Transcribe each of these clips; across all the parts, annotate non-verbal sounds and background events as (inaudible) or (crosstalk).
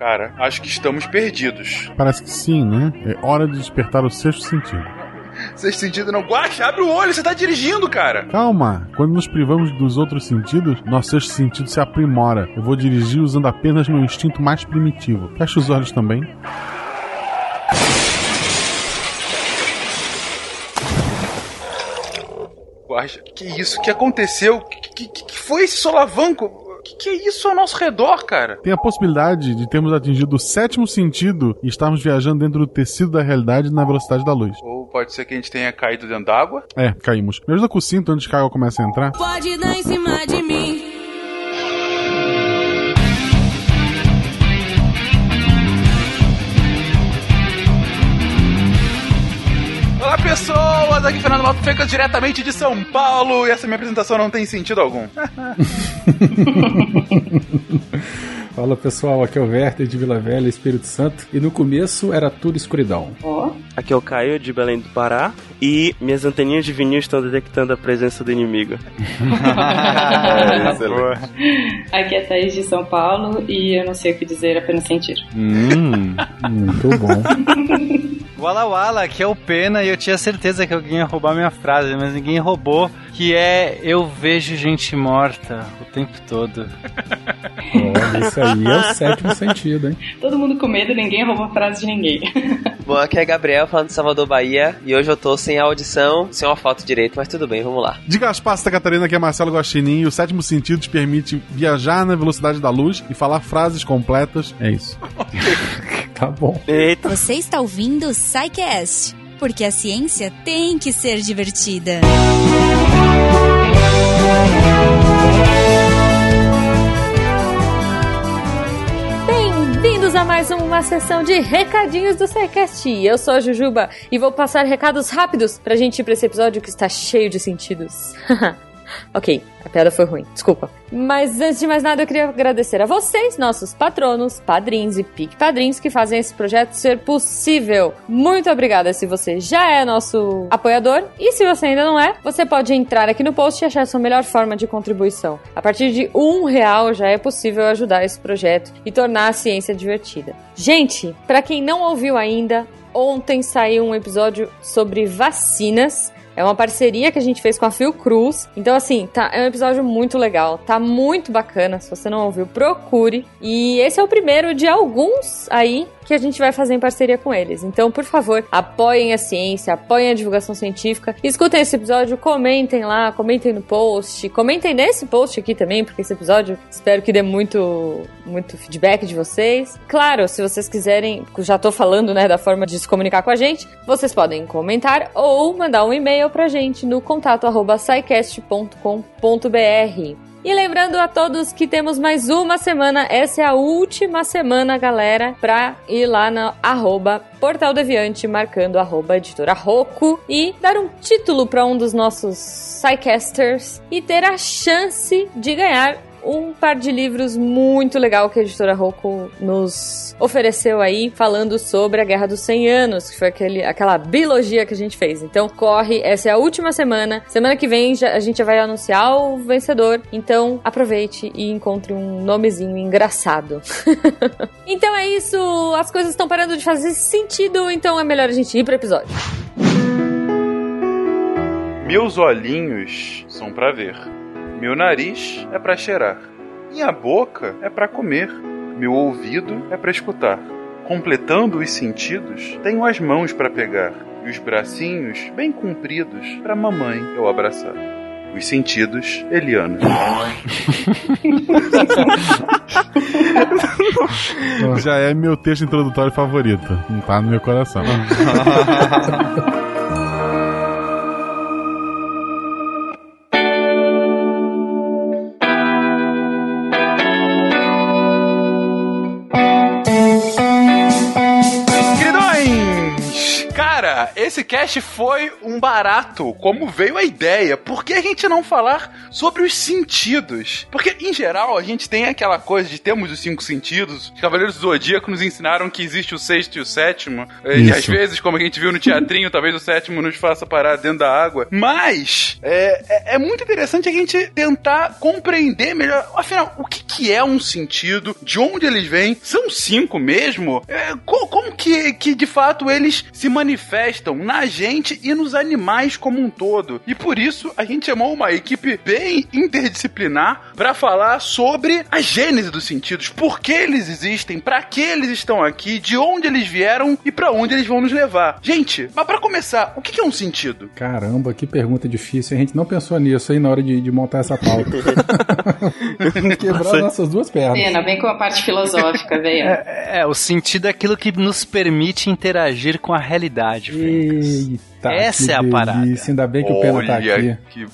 Cara, acho que estamos perdidos. Parece que sim, né? É hora de despertar o sexto sentido. Sexto sentido não. Guaxa, abre o olho, você tá dirigindo, cara. Calma, quando nos privamos dos outros sentidos, nosso sexto sentido se aprimora. Eu vou dirigir usando apenas meu instinto mais primitivo. Fecha os olhos também. Guaxa, que isso? O que aconteceu? Que, que, que foi esse solavanco? O que, que é isso ao nosso redor, cara? Tem a possibilidade de termos atingido o sétimo sentido e estarmos viajando dentro do tecido da realidade na velocidade da luz. Ou pode ser que a gente tenha caído dentro d'água? É, caímos. Me ajuda com o cinto antes que a água comece a entrar. Pode dar em cima de mim. Pessoas! Aqui Fernando Malto Fecas, diretamente de São Paulo, e essa minha apresentação não tem sentido algum. (laughs) Fala pessoal, aqui é o Werther de Vila Velha, Espírito Santo. E no começo era tudo escuridão. Ó. Aqui é o Caio de Belém do Pará. E minhas anteninhas de vinil estão detectando a presença do inimigo. (laughs) É. Aqui é Thaís de São Paulo e eu não sei o que dizer, apenas sentir. Hum, muito bom. (laughs) Wala Wala, aqui é o Pena e eu tinha certeza que alguém ia roubar minha frase, mas ninguém roubou. Que é eu vejo gente morta tempo todo. Olha, isso aí é o sétimo sentido, hein? Todo mundo com medo, ninguém rouba a frase de ninguém. (laughs) Bom, aqui é Gabriel falando de Salvador, Bahia. E hoje eu tô sem a audição, sem uma foto direito, mas tudo bem, vamos lá. De Gaspar Santa Catarina, que é Marcelo Guaxinim, e o sétimo sentido te permite viajar na velocidade da luz e falar frases completas. É isso. (laughs) Tá bom. Eita. Você está ouvindo o SciCast, porque a ciência tem que ser divertida. Bem-vindos a mais uma sessão de recadinhos do SciCast. Eu sou a Jujuba e vou passar recados rápidos pra gente ir pra esse episódio que está cheio de sentidos. (laughs) ok, a piada foi ruim, desculpa. Mas antes de mais nada, eu queria agradecer a vocês, nossos patronos, padrinhos e pique padrinhos que fazem esse projeto ser possível. Muito obrigada se você já é nosso apoiador e se você ainda não é, você pode entrar aqui no post e achar a sua melhor forma de contribuição. A partir de um real já é possível ajudar esse projeto e tornar a ciência divertida. Gente, para quem não ouviu ainda, ontem saiu um episódio sobre vacinas. É uma parceria que a gente fez com a Fiocruz. Então, assim, tá, é um episódio muito legal. Tá muito bacana. Se você não ouviu, procure. E esse é o primeiro de alguns aí que a gente vai fazer em parceria com eles. Então, por favor, apoiem a ciência, apoiem a divulgação científica. Escutem esse episódio, comentem lá, comentem no post, comentem nesse post aqui também, porque esse episódio espero que dê muito, muito feedback de vocês. Claro, se vocês quiserem, já tô falando, né, da forma de se comunicar com a gente, vocês podem comentar ou mandar um e-mail pra gente no contato arroba. E lembrando a todos que temos mais uma semana, essa é a última semana, galera, pra ir lá na arroba Portal Deviante, marcando arroba editora Roco e dar um título para um dos nossos Psycasters e ter a chance de ganhar um par de livros muito legal que a editora Roku nos ofereceu aí, falando sobre a Guerra dos 100 Anos, que foi aquele, aquela biologia que a gente fez. Então, corre, essa é a última semana. Semana que vem já, a gente já vai anunciar o vencedor. Então, aproveite e encontre um nomezinho engraçado. (laughs) então é isso, as coisas estão parando de fazer sentido, então é melhor a gente ir pro episódio. Meus olhinhos são pra ver. Meu nariz é pra cheirar. Minha boca é pra comer. Meu ouvido é pra escutar. Completando os sentidos, tenho as mãos pra pegar e os bracinhos bem compridos pra mamãe eu abraçar. Os sentidos, Eliana. (laughs) Já é meu texto introdutório favorito. Não tá no meu coração. (laughs) Cara, esse cast foi um barato, como veio a ideia. Por que a gente não falar sobre os sentidos? Porque, em geral, a gente tem aquela coisa de temos os cinco sentidos. Os Cavaleiros do Zodíaco nos ensinaram que existe o sexto e o sétimo. E Isso. às vezes, como a gente viu no teatrinho, (laughs) talvez o sétimo nos faça parar dentro da água. Mas é, é, é muito interessante a gente tentar compreender melhor. Afinal, o que, que é um sentido? De onde eles vêm? São cinco mesmo? É, co- como que, que de fato eles se manifestam na gente e nos animais como um todo? E por isso a gente chamou uma equipe bem interdisciplinar para falar sobre a gênese dos sentidos, por que eles existem, para que eles estão aqui, de onde eles vieram e para onde eles vão nos levar. Gente, mas para começar, o que que é um sentido? Caramba, que pergunta difícil. A gente não pensou nisso aí na hora de, de montar essa pauta. (laughs) (laughs) Quebrar nossas duas pernas. Pena, vem com a parte filosófica, veio. É, o sentido é aquilo que nos permite interagir com a realidade. Eita, Essa que é a parada. delícia. Ainda bem que o Pena tá aqui. Olha que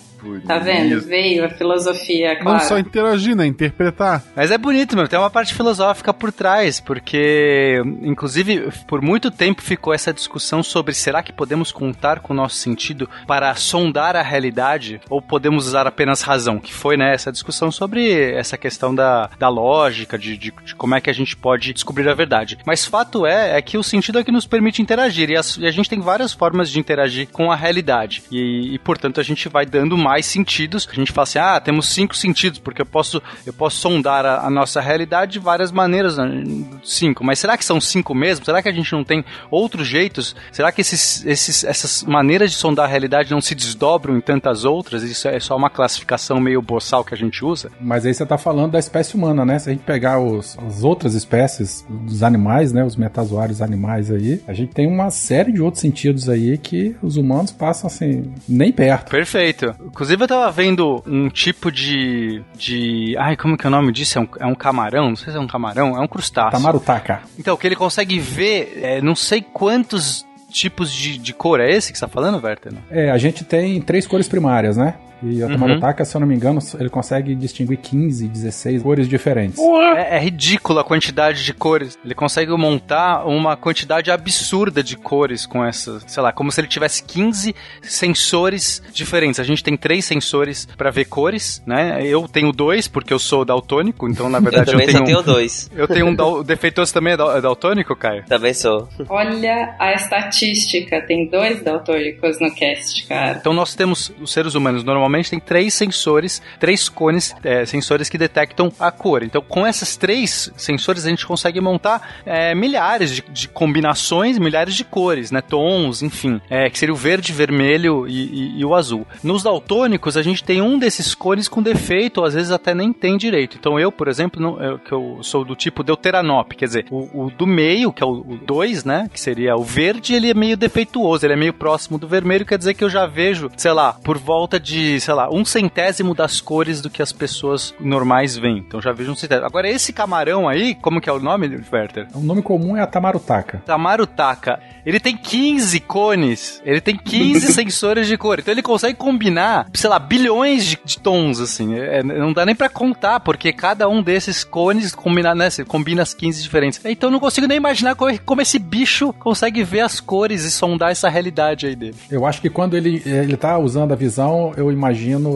Tá vendo? Veio a filosofia, Não claro. só interagir, né? Interpretar. Mas é bonito, meu. Tem uma parte filosófica por trás, porque, inclusive, por muito tempo ficou essa discussão sobre será que podemos contar com o nosso sentido para sondar a realidade ou podemos usar apenas razão? Que foi, né, essa discussão sobre essa questão da, da lógica, de, de, de como é que a gente pode descobrir a verdade. Mas fato é, é que o sentido é que nos permite interagir e, as- e a gente tem várias formas de interagir com a realidade. E, e, portanto, a gente vai dando mais sentidos. A gente fala assim, ah, temos cinco sentidos, porque eu posso, eu posso sondar a, a nossa realidade de várias maneiras. né? Cinco. Mas será que são cinco mesmo? Será que a gente não tem outros jeitos? Será que esses, esses, essas maneiras de sondar a realidade não se desdobram em tantas outras? Isso é só uma classificação meio boçal que a gente usa? Mas aí você tá falando da espécie humana, né? Se a gente pegar os, as outras espécies dos animais, né? Os metazoários animais aí, a gente tem uma série de outros sentidos aí que os humanos passam assim, nem perto. Perfeito. Inclusive, eu tava vendo um tipo de. de. Ai, como que é o nome disso? É um, é um camarão? Não sei se é um camarão, é um crustáceo. Tamarutaka. Então, que ele consegue ver é, não sei quantos tipos de, de cor. É esse que você tá falando, Werther? É, a gente tem três cores primárias, né? E a Tamarutaka, se eu não me engano, ele consegue distinguir 15, 16 cores diferentes. É, é ridícula a quantidade de cores. Ele consegue montar uma quantidade absurda de cores com essa, sei lá, como se ele tivesse 15 sensores diferentes. A gente tem três sensores pra ver cores, né? Eu tenho dois porque eu sou daltônico, então na Eu (laughs) verdade eu, também tenho só tenho dois. (laughs) Eu tenho um dal... defeitoso também é dal- é daltônico, Caio? Também sou. Olha a estatística, tem dois daltônicos no cast, cara. Então nós temos, os seres humanos normalmente tem três sensores, três cones, é, sensores que detectam a cor. Então com esses três sensores a gente consegue montar é, milhares de, de combinações, milhares de cores, né, tons, enfim, é, que seria o verde, vermelho e, e- e o azul. Nos daltônicos a gente tem um desses cones com defeito, ou às vezes até nem tem direito. Então eu, por exemplo, não, eu, que eu sou do tipo deuteranop, quer dizer, o, o do meio, que é o 2, né, que seria o verde, ele é meio defeituoso, ele é meio próximo do vermelho, quer dizer que eu já vejo, sei lá, por volta de, sei lá, um centésimo das cores do que as pessoas normais veem. Então já vejo um centésimo. Agora esse camarão aí, como que é o nome, Werther? O nome comum é a Tamarutaka. Tamarutaka, ele tem 15 cones, ele tem 15 (laughs) sensores de cor, então ele consegue combinar, sei lá, bilhões de, de tons, assim, É, não dá nem pra contar, porque cada um desses cones combina, né, você combina as 15 diferentes. Então eu não consigo nem imaginar como, como esse bicho consegue ver as cores e sondar essa realidade aí dele. Eu acho que quando ele, ele tá usando a visão, eu imagino,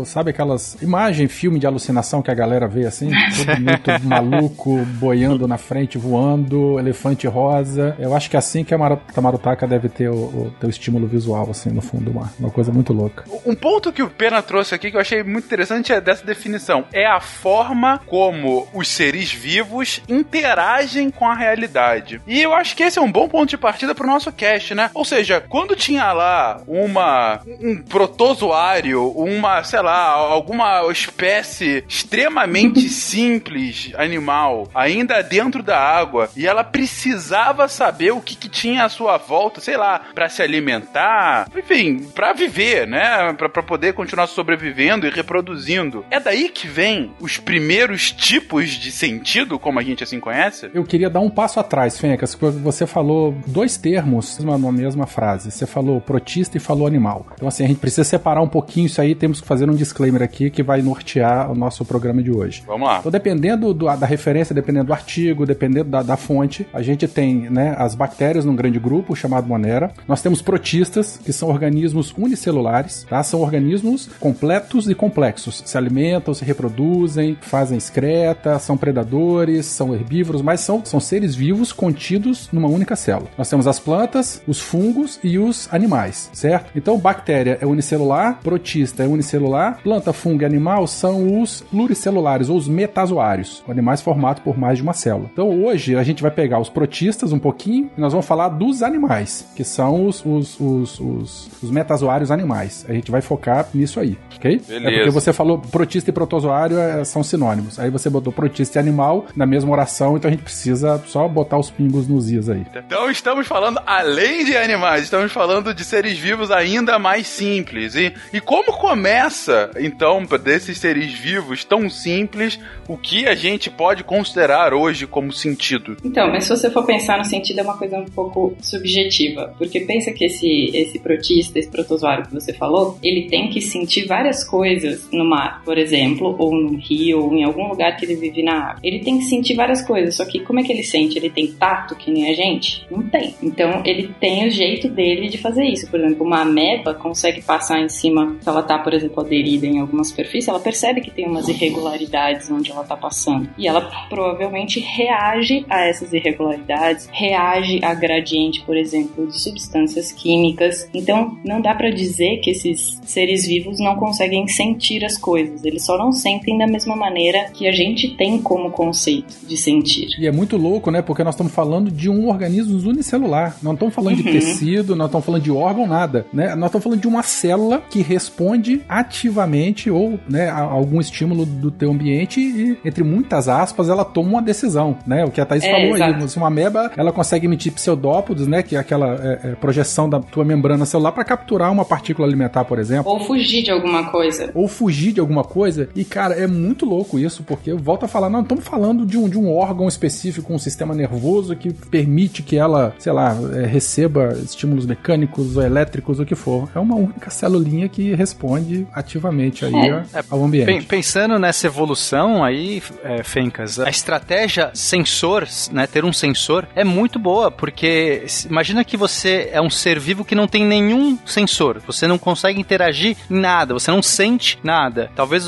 sabe aquelas imagem, filme de alucinação que a galera vê assim? Todo muito (laughs) maluco, boiando na frente, voando, elefante rosa. Eu acho que é assim que a Tamarutaka deve ter o, o teu estímulo visual, assim, no fundo do mar. Uma coisa muito louca. Um ponto que o Pena trouxe aqui que eu achei muito interessante é dessa definição. É a forma como os seres vivos interagem com a realidade. E eu acho que esse é um bom ponto de partida pro nosso cast, né? Ou seja, quando tinha lá uma um protozoário, uma, sei lá, alguma espécie extremamente (laughs) simples animal, ainda dentro da água, e ela precisava saber o que, que tinha à sua volta, sei lá, pra se alimentar, enfim, pra viver, né? Pra, pra poder continuar sobrevivendo e reproduzindo. É daí que vem os primeiros tipos de sentido, como a gente assim conhece? Eu queria dar um passo atrás, Fencas, porque você falou dois termos na mesma frase. Você falou protista e falou animal. Então, assim, a gente precisa separar um pouquinho isso aí. Tem temos que fazer um disclaimer aqui que vai nortear o nosso programa de hoje. Vamos lá. Então, dependendo do- da referência, dependendo do artigo, dependendo da, da fonte, a gente tem né, as bactérias num grande grupo chamado Monera. Nós temos protistas, que são organismos unicelulares, tá? São organismos completos e complexos. Se alimentam, se reproduzem, fazem excreta, são predadores, são herbívoros, mas são, são seres vivos contidos numa única célula. Nós temos as plantas, os fungos e os animais, certo? Então, bactéria é unicelular, protista é unicelular, planta, fungo e animal são os pluricelulares ou os metazoários, animais formados por mais de uma célula. Então, hoje a gente vai pegar os protistas um pouquinho e nós vamos falar dos animais, que são os, os, os, os, os metazoários animais. A gente vai focar nisso aí, ok? Beleza. É porque você falou protista e protozoário é, são sinônimos. Aí você botou protista e animal na mesma oração, então a gente precisa só botar os pingos nos is aí. Então estamos falando, além de animais, estamos falando de seres vivos ainda mais simples. E, e como começa, então, desses seres vivos tão simples, o que a gente pode considerar hoje como sentido? Então, mas se você for pensar no sentido, é uma coisa um pouco subjetiva. Porque pensa que esse, esse protista, esse protozoário que você falou, ele tem que sentir várias coisas no mar, por exemplo, ou no rio, ou em algum lugar que ele vive na água. Ele tem que sentir várias coisas, só que como é que ele sente? Ele tem tato que nem a gente? Não tem. Então, ele tem o jeito dele de fazer isso. Por exemplo, uma ameba consegue passar em cima, se ela tá, por exemplo, aderida em alguma superfície, ela percebe que tem umas irregularidades onde ela tá passando. E ela provavelmente reage a essas irregularidades, reage a gradiente, por exemplo, de substâncias químicas. Então, não dá pra dizer que esses seres vivos não conseguem sentir as coisas. Eles só não sentem da mesma maneira que a gente tem como conceito de sentir. E é muito louco, né? Porque nós estamos falando de um organismo unicelular. Não estamos falando de Uhum. tecido, não estamos falando de órgão, nada. Né? Nós estamos falando de uma célula que responde ativamente ou né, a algum estímulo do teu ambiente e, entre muitas aspas, ela toma uma decisão, né? O que a Thaís É, falou aí. exato. Se uma ameba, ela consegue emitir pseudópodos, né? Que é aquela é, é, projeção da tua membrana celular para capturar uma partícula alimentar, por exemplo. Ou fugir de alguma coisa. Ou fugir de alguma coisa. E, cara, é muito louco isso, porque eu volto a falar, não, estamos falando de um, de um órgão específico, um sistema nervoso que permite que ela, sei lá, é, receba estímulos mecânicos ou elétricos, o que for. É uma única celulinha que responde ativamente aí É. ao ambiente. Pen- Pensando nessa evolução aí, é, Fencas, a estratégia sensor, né, ter um sensor, é muito boa, porque imagina que você é um ser vivo que não tem nenhum sensor, você não consegue interagir em nada, você não sente nada. Talvez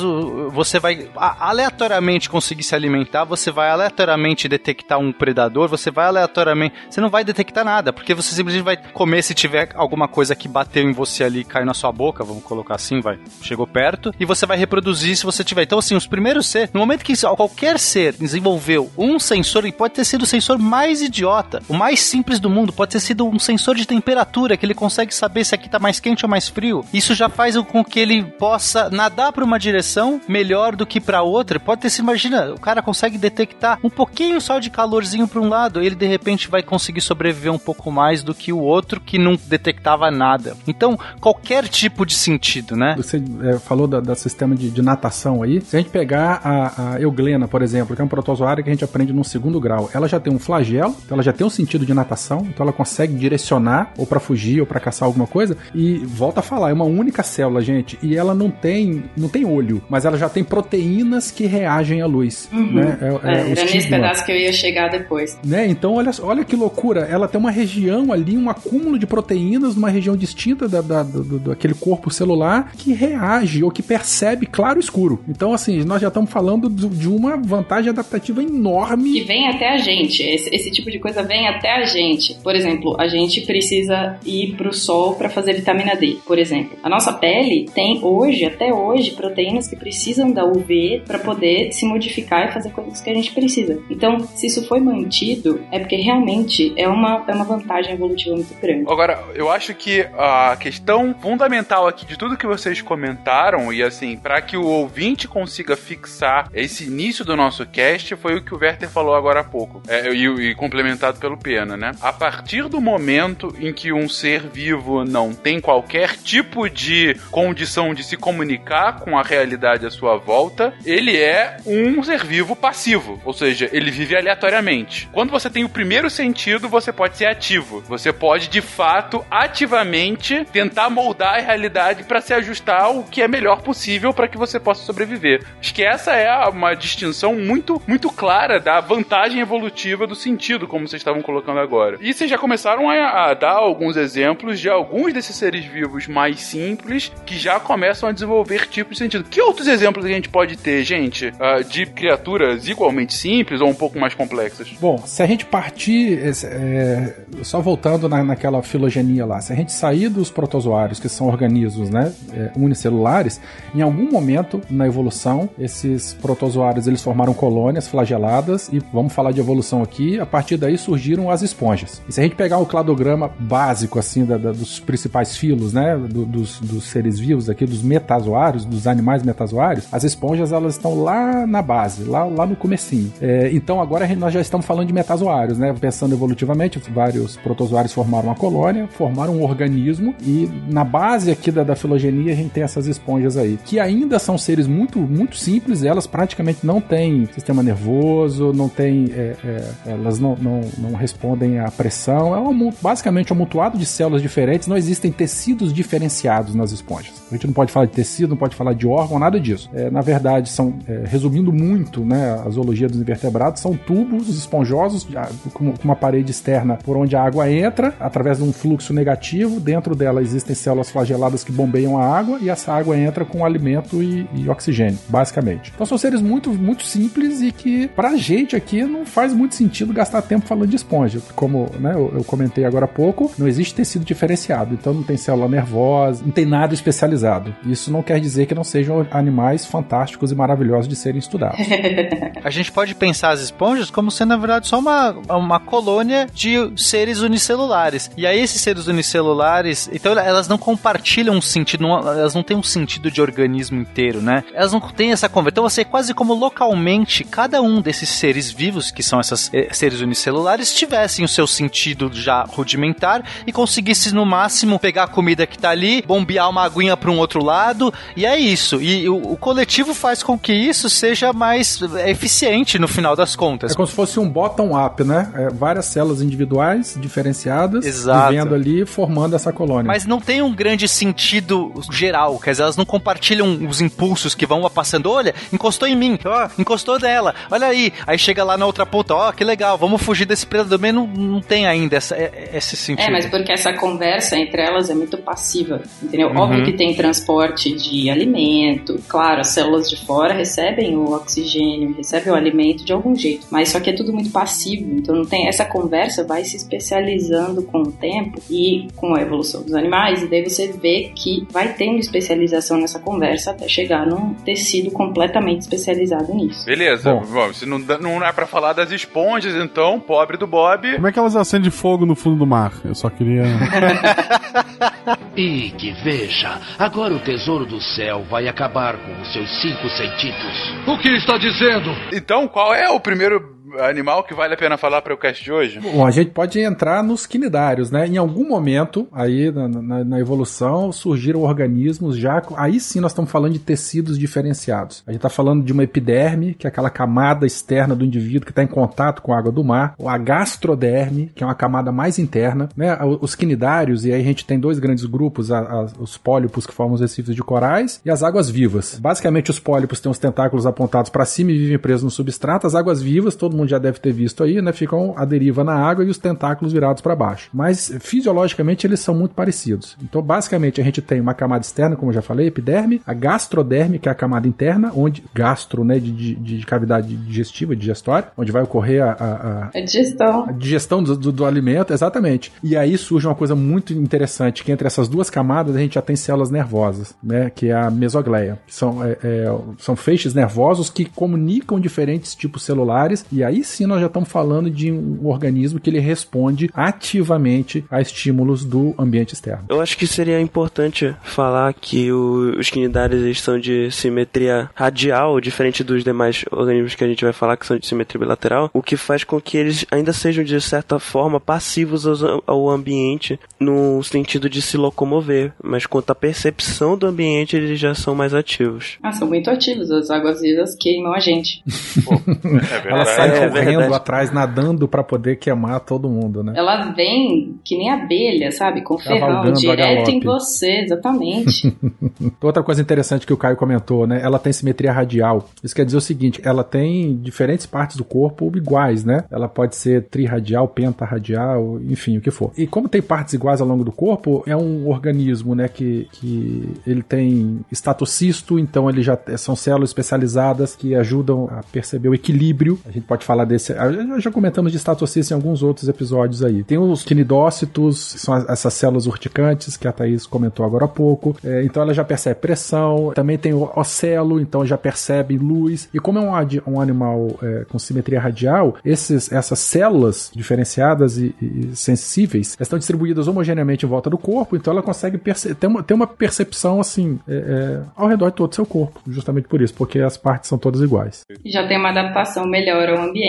você vai aleatoriamente conseguir se alimentar, você vai aleatoriamente detectar um predador, você vai aleatoriamente. Você não vai detectar nada, porque você simplesmente vai comer se tiver alguma coisa que bateu em você ali caiu na sua boca, vamos colocar assim, vai. Chegou perto, e você vai reproduzir se você tiver. Então, assim, os primeiros seres, no momento que qualquer ser desenvolveu um sensor, e pode ter sido o sensor mais idiota, o mais simples do mundo, pode ter sido um sensor de temperatura, que ele consegue saber se aqui tá mais quente ou mais frio. Isso já faz com que ele possa nadar para uma direção melhor do que para outra. Pode ter se imagina, o cara consegue detectar um pouquinho só de calorzinho para um lado, ele de repente vai conseguir sobreviver um pouco mais do que o outro que não detectava nada. Então, qualquer tipo de sentido, né? Você é, falou da, da sistema de, de natação aí. Se a gente pegar a, a euglena, por exemplo, que é um protozoário que a gente aprende no segundo grau, ela já tem um flagelo, então ela já tem um sentido de natação, então ela consegue direcionar ou para fugir ou para caçar alguma coisa. E volta a falar, é uma única célula, gente, e ela não tem não tem olho, mas ela já tem proteínas que reagem à luz. Uhum. Né? É, é É, era nesse pedaço que eu ia chegar depois. Né? Então, olha, olha que loucura. Ela tem uma região ali, um acúmulo de proteínas numa região distinta da, da- do, do- daquele corpo celular que reage ou que percebe claro e escuro. Então, assim, nós já estamos falando do- de uma vantagem adaptativa enorme. Que vem até a gente. Esse, esse tipo de coisa vem até a gente. Por exemplo, a gente precisa ir pro sol para fazer vitamina D, por exemplo. A nossa pele tem hoje, até hoje, proteínas que precisam da UV para poder se modificar e fazer coisas que a gente precisa. Então, se isso foi mantido, é porque realmente é uma, é uma vantagem evolutiva muito grande. Agora, eu acho que a questão fundamental aqui de tudo que vocês comentaram, e assim, para que o ouvinte consiga fixar esse início do nosso cast, foi o que o Werther falou agora há pouco, é, e, e complementado pelo Pena, né? A partir do momento em que um ser vivo não tem qualquer tipo de condição de se comunicar com a realidade à sua volta, ele é um ser vivo passivo, ou seja, ele vive aleatoriamente. Quando você tem o primeiro sentido, você pode ser ativo. Você pode, de fato, ativamente tentar moldar a realidade para se ajustar tentar o que é melhor possível para que você possa sobreviver. Acho que essa é uma distinção muito, muito clara da vantagem evolutiva do sentido, como vocês estavam colocando agora. E vocês já começaram a, a dar alguns exemplos de alguns desses seres vivos mais simples que já começam a desenvolver tipos de sentido. Que outros exemplos a gente pode ter, gente, uh, de criaturas igualmente simples ou um pouco mais complexas? Bom, se a gente partir, é, só voltando na, naquela filogenia lá, se a gente sair dos protozoários, que são organismos né, é, unicelulares, em algum momento na evolução, esses protozoários eles formaram colônias flageladas e vamos falar de evolução aqui, a partir daí surgiram as esponjas. E se a gente pegar o cladograma básico assim da, da, dos principais filos, né, do, dos, dos seres vivos aqui, dos metazoários, dos animais metazoários, as esponjas elas estão lá na base, lá, lá no comecinho. É, então agora nós já estamos falando de metazoários, né? Pensando evolutivamente, vários protozoários formaram uma colônia, formaram um organismo e na base aqui da, da filogenia tem essas esponjas aí, que ainda são seres muito, muito simples, elas praticamente não têm sistema nervoso, não tem, é, é, elas não, não, não respondem à pressão, é um, basicamente um amontoado de células diferentes, não existem tecidos diferenciados nas esponjas. A gente não pode falar de tecido, não pode falar de órgão, nada disso. É, na verdade, são, é, resumindo muito, né, a zoologia dos invertebrados, são tubos esponjosos com uma parede externa por onde a água entra, através de um fluxo negativo. Dentro dela existem células flageladas que bombeiam a água e essa água entra com alimento e, e oxigênio, basicamente. Então são seres muito, muito simples e que, pra gente aqui, não faz muito sentido gastar tempo falando de esponja. Como né, eu, eu comentei agora há pouco, não existe tecido diferenciado, então não tem célula nervosa, não tem nada especializado. Isso não quer dizer que não sejam animais fantásticos e maravilhosos de serem estudados. (laughs) a gente pode pensar as esponjas como sendo, na verdade, só uma, uma colônia de seres unicelulares. E aí, esses seres unicelulares, então elas não compartilham um sentido, não, elas não têm um sentido de organismo inteiro, né? Elas não têm essa conversa. Então, você quase como localmente, cada um desses seres vivos, que são esses eh, seres unicelulares, tivessem o seu sentido já rudimentar e conseguisse, no máximo, pegar a comida que tá ali, bombear uma aguinha para um outro lado, e é isso. E o, o coletivo faz com que isso seja mais eficiente no final das contas. É como se fosse um bottom-up, né? É, várias células individuais, diferenciadas, Exato. vivendo ali, formando essa colônia. Mas não tem um grande sentido geral, quer dizer, elas não compartilham os impulsos que vão passando. Olha, encostou em mim, ó, encostou nela, olha aí. Aí chega lá na outra ponta, ó, que legal, vamos fugir desse predador. Mas não, não tem ainda essa, é, esse sentido. É, mas porque essa conversa entre elas é muito passiva, entendeu? Uhum. Óbvio que tem transporte de alimento, claro, as células de fora recebem o oxigênio, recebem o alimento de algum jeito, mas só que é tudo muito passivo, então não tem essa conversa vai se especializando com o tempo e com a evolução dos animais, e daí você vê que vai tendo especialização nessa conversa até chegar num tecido completamente especializado nisso. Beleza, Bom. Bom, se não, não é para falar das esponjas, então, pobre do Bob. Como é que elas acendem fogo no fundo do mar? Eu só queria. (laughs) e que veja, agora o tesouro do céu vai acabar com os seus cinco sentidos. O que está dizendo? Então, qual é o primeiro animal que vale a pena falar para o cast de hoje? Bom, a gente pode entrar nos quinidários, né? Em algum momento, aí na, na, na, evolução, surgiram organismos já. Aí sim nós estamos falando de tecidos diferenciados. A gente está falando de uma epiderme, que é aquela camada externa do indivíduo que está em contato com a água do mar, ou a gastroderme, que é uma camada mais interna, né? Os quinidários, e aí a gente tem dois grandes grupos: a, a, os pólipos que formam os recifes de corais e as águas vivas. Basicamente, os pólipos têm os tentáculos apontados para cima e vivem presos no substrato. As águas vivas, todo mundo mundo já deve ter visto aí, né? Ficam a deriva na água e os tentáculos virados para baixo. Mas fisiologicamente eles são muito parecidos. Então, basicamente, a gente tem uma camada externa, como eu já falei, epiderme, a gastroderme, que é a camada interna, onde gastro, né, de, de, de cavidade digestiva, digestória, onde vai ocorrer a, a, a digestão, a digestão do, do, do, alimento, exatamente. E aí surge uma coisa muito interessante, que entre essas duas camadas a gente já tem células nervosas, né, que é a mesogleia. São, é, é, são feixes nervosos que comunicam diferentes tipos celulares e aí aí sim nós já estamos falando de um organismo que ele responde ativamente a estímulos do ambiente externo. Eu acho que seria importante falar que o, os quinidários são de simetria radial, diferente dos demais organismos que a gente vai falar que são de simetria bilateral, o que faz com que eles ainda sejam de certa forma passivos ao, ao ambiente no sentido de se locomover, mas quanto à percepção do ambiente eles já são mais ativos. Ah, são muito ativos, as águas vivas queimam a gente. Pô, é (laughs) verdade. Correndo verdade. atrás, nadando pra poder queimar todo mundo, né? Ela vem que nem abelha, sabe? Com ferrão, direto em você, exatamente. (laughs) Outra coisa interessante que o Caio comentou, né? Ela tem simetria radial. Isso quer dizer o seguinte: ela tem diferentes partes do corpo iguais, né? Ela pode ser triradial, pentarradial, enfim, o que for. E como tem partes iguais ao longo do corpo, é um organismo, né? Que, que ele tem estatocisto, então ele já são células especializadas que ajudam a perceber o equilíbrio. A gente pode falar desse. Já já comentamos de estatocisto em alguns outros episódios aí. Tem os quinidócitos, que são as- essas células urticantes que a Thaís comentou agora há pouco. É, então ela já percebe pressão. Também tem o ocelo, então já percebe luz. E como é um, um animal é, com simetria radial, esses, essas células diferenciadas e, e sensíveis estão distribuídas homogeneamente em volta do corpo, então ela consegue ter, uma, ter uma percepção assim é, é, ao redor de todo o seu corpo, justamente por isso, porque as partes são todas iguais. já tem uma adaptação melhor ao ambiente.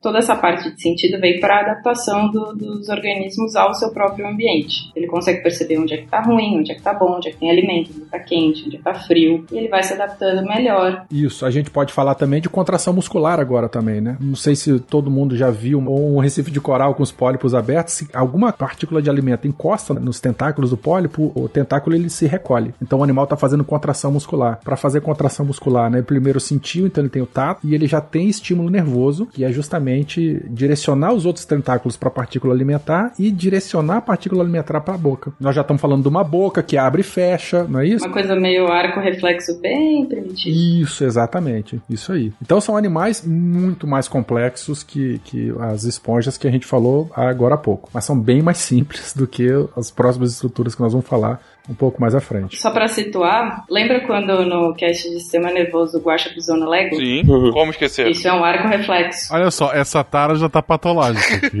Toda essa parte de sentido vem para a adaptação do- dos organismos ao seu próprio ambiente. Ele consegue perceber onde é que tá ruim, onde é que tá bom, onde é que tem alimento, onde tá quente, onde é que tá frio, e ele vai se adaptando melhor. Isso, a gente pode falar também de contração muscular agora também, né? Não sei se todo mundo já viu um recife de coral com os pólipos abertos, se alguma partícula de alimento encosta nos tentáculos do pólipo, o tentáculo ele se recolhe. Então o animal está fazendo contração muscular. Para fazer contração muscular, né? Primeiro sentiu, então ele tem o tato e ele já tem estímulo nervoso, que é justamente direcionar os outros tentáculos para a partícula alimentar e direcionar a partícula alimentar para a boca. Nós já estamos falando de uma boca que abre e fecha, não é isso? Uma coisa meio arco-reflexo bem primitivo. Isso, exatamente. Isso aí. Então são animais muito mais complexos que, que as esponjas que a gente falou agora há pouco. Mas são bem mais (laughs) simples do que as próximas estruturas que nós vamos falar um pouco mais à frente. Só pra situar, lembra quando no cast de sistema nervoso o Guaxa pisou no Lego? Sim, como esquecer? Isso é um arco reflexo. Olha só, essa tara já tá patológica. (laughs)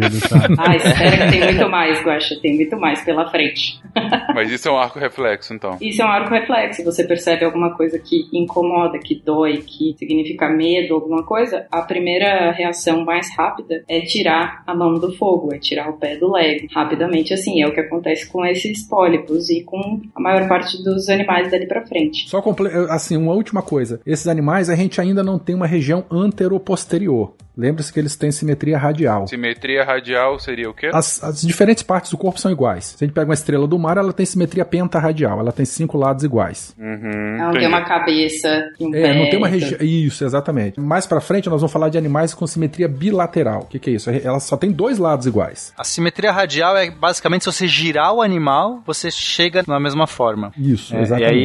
Ah, espera que tem muito mais, Guaxa. Tem muito mais pela frente. (laughs) Mas isso é um arco reflexo, então. Isso é um arco reflexo. Você percebe alguma coisa que incomoda, que dói, que significa medo, alguma coisa, a primeira reação mais rápida é tirar a mão do fogo, é tirar o pé do Lego. Rapidamente, assim, é o que acontece com esses pólipos e com a maior parte dos animais dali pra frente. Só assim, uma última coisa. Esses animais a gente ainda não tem uma região anteroposterior. Lembre-se que eles têm simetria radial. Simetria radial seria o quê? As, as diferentes partes do corpo são iguais. Se a gente pega uma estrela do mar, ela tem simetria pentarradial. Ela tem cinco lados iguais. Uhum, Ela não tem uma cabeça e um É, pé. não tem uma região. Isso, exatamente. Mais pra frente, nós vamos falar de animais com simetria bilateral. O que, que é isso? Ela só tem dois lados iguais. A simetria radial é basicamente se você girar o animal, você chega na mesma forma. Isso, É, e aí,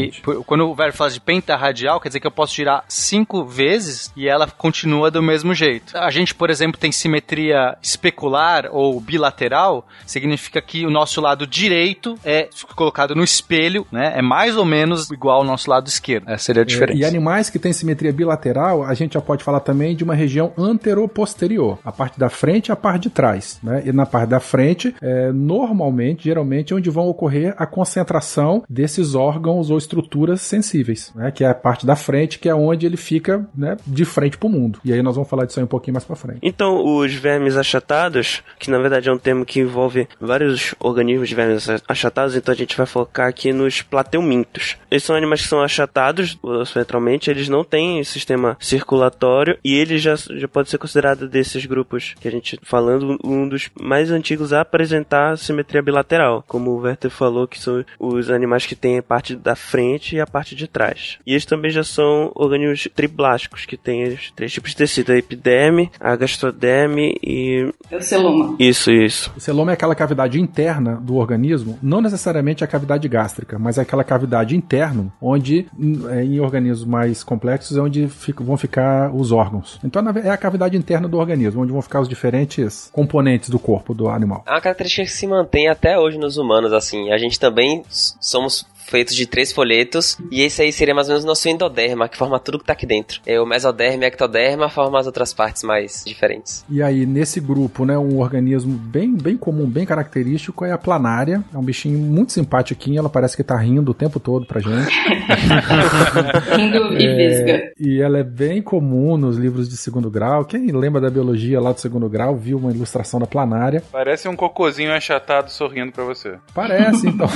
exatamente. quando o velho fala de pentarradial, quer dizer que eu posso girar cinco vezes e ela continua do mesmo jeito. A gente, por exemplo, tem simetria especular ou bilateral, significa que o nosso lado direito é colocado no espelho, né? É mais ou menos igual ao nosso lado esquerdo. Essa seria a diferença. É, E animais que têm simetria bilateral, a gente já pode falar também de uma região anteroposterior. A parte da frente e a parte de trás. Né? E na parte da frente, é, normalmente, geralmente, é onde vão ocorrer a concentração desses órgãos ou estruturas sensíveis. Né? Que é a parte da frente, que é onde ele fica né, de frente para o mundo. E aí nós vamos falar disso aí um pouquinho mais para frente. Então, os vermes achatados, que na verdade é um termo que envolve vários organismos de vermes achatados, então a gente vai focar aqui nos plateumintos. Eles são animais que são achatados centralmente, eles não têm sistema circulatório e ele já, já pode ser considerado desses grupos que a gente falando um dos mais antigos a apresentar simetria bilateral, como o Werther falou, que são os animais que têm a parte da frente e a parte de trás. E eles também já são organismos triblásticos, que têm três tipos de tecido, a epiderme, a gastroderme e... É o celoma. Isso, isso. O celoma é aquela cavidade interna do organismo, não necessariamente a cavidade gástrica, mas é aquela cavidade interna, onde hum, é, em organismos mais complexos é onde vão ficar os órgãos. Então é a cavidade interna do organismo, onde vão ficar os diferentes componentes do corpo do animal. É uma característica que se mantém até hoje nos humanos, assim. A gente também somos feitos de três folhetos, e esse aí seria mais ou menos o nosso endoderma, que forma tudo que tá aqui dentro. É, o mesoderma e ectoderma formam as outras partes mais diferentes. E aí, nesse grupo, né, um organismo bem, bem comum, bem característico é a planária. É um bichinho muito simpatiquinho, ela parece que tá rindo o tempo todo pra gente. (laughs) Rindo e vesga. E ela é bem comum nos livros de segundo grau. Quem lembra da biologia lá do segundo grau viu uma ilustração da planária. Parece um cocôzinho achatado sorrindo pra você. Parece, (laughs) então.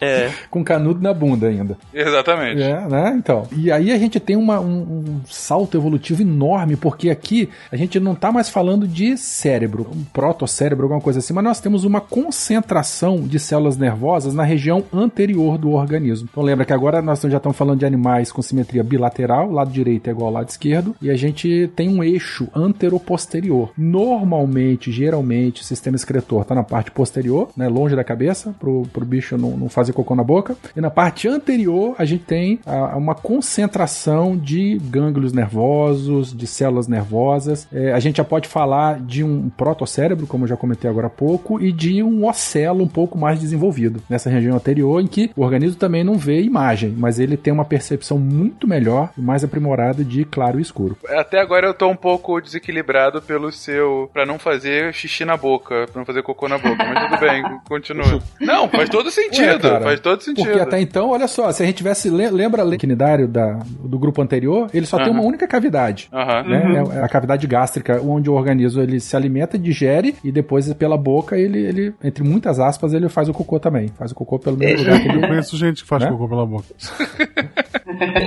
É. (laughs) Com canudo na bunda ainda. Exatamente. É, né? Então. E aí a gente tem uma, um, um salto evolutivo enorme, porque aqui a gente não tá mais falando de cérebro, um protocérebro, alguma coisa assim, mas nós temos uma concentração de células nervosas na região anterior do organismo. Então lembra que agora nós já estamos falando de animais com simetria bilateral, lado direito é igual ao lado esquerdo, e a gente tem um eixo antero-posterior. Normalmente, geralmente, o sistema excretor está na parte posterior, né, longe da cabeça, pro, pro bicho não, não fazer cocô na boca, e na parte anterior a gente tem a, uma concentração de gânglios nervosos, de células nervosas. É, a gente já pode falar de um protocérebro, como eu já comentei agora há pouco, e de um ocelo um pouco mais desenvolvido nessa região anterior, em que o organismo também não vê imagem, mas ele tem uma percepção muito melhor e mais aprimorada de claro e escuro. Até agora eu tô um pouco desequilibrado pelo seu. pra não fazer xixi na boca, pra não fazer cocô na boca, mas tudo bem, (laughs) continua. Não, faz todo sentido, Ué, cara, faz todo sentido. Porque até então, olha só, se a gente tivesse. le- Lembra o quinidário da, do grupo anterior? Ele só tem Aham. uma única cavidade. Aham. né? É a cavidade gástrica, onde o organismo ele se alimenta, digere e depois pela boca ele, ele entre muitas aspas, ele faz o cocô também. Faz o cocô pelo mesmo lugar que Eu ele. (laughs) conheço gente que faz Né? cocô pela boca. (laughs)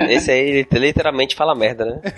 Esse aí ele literalmente fala merda, né? (laughs)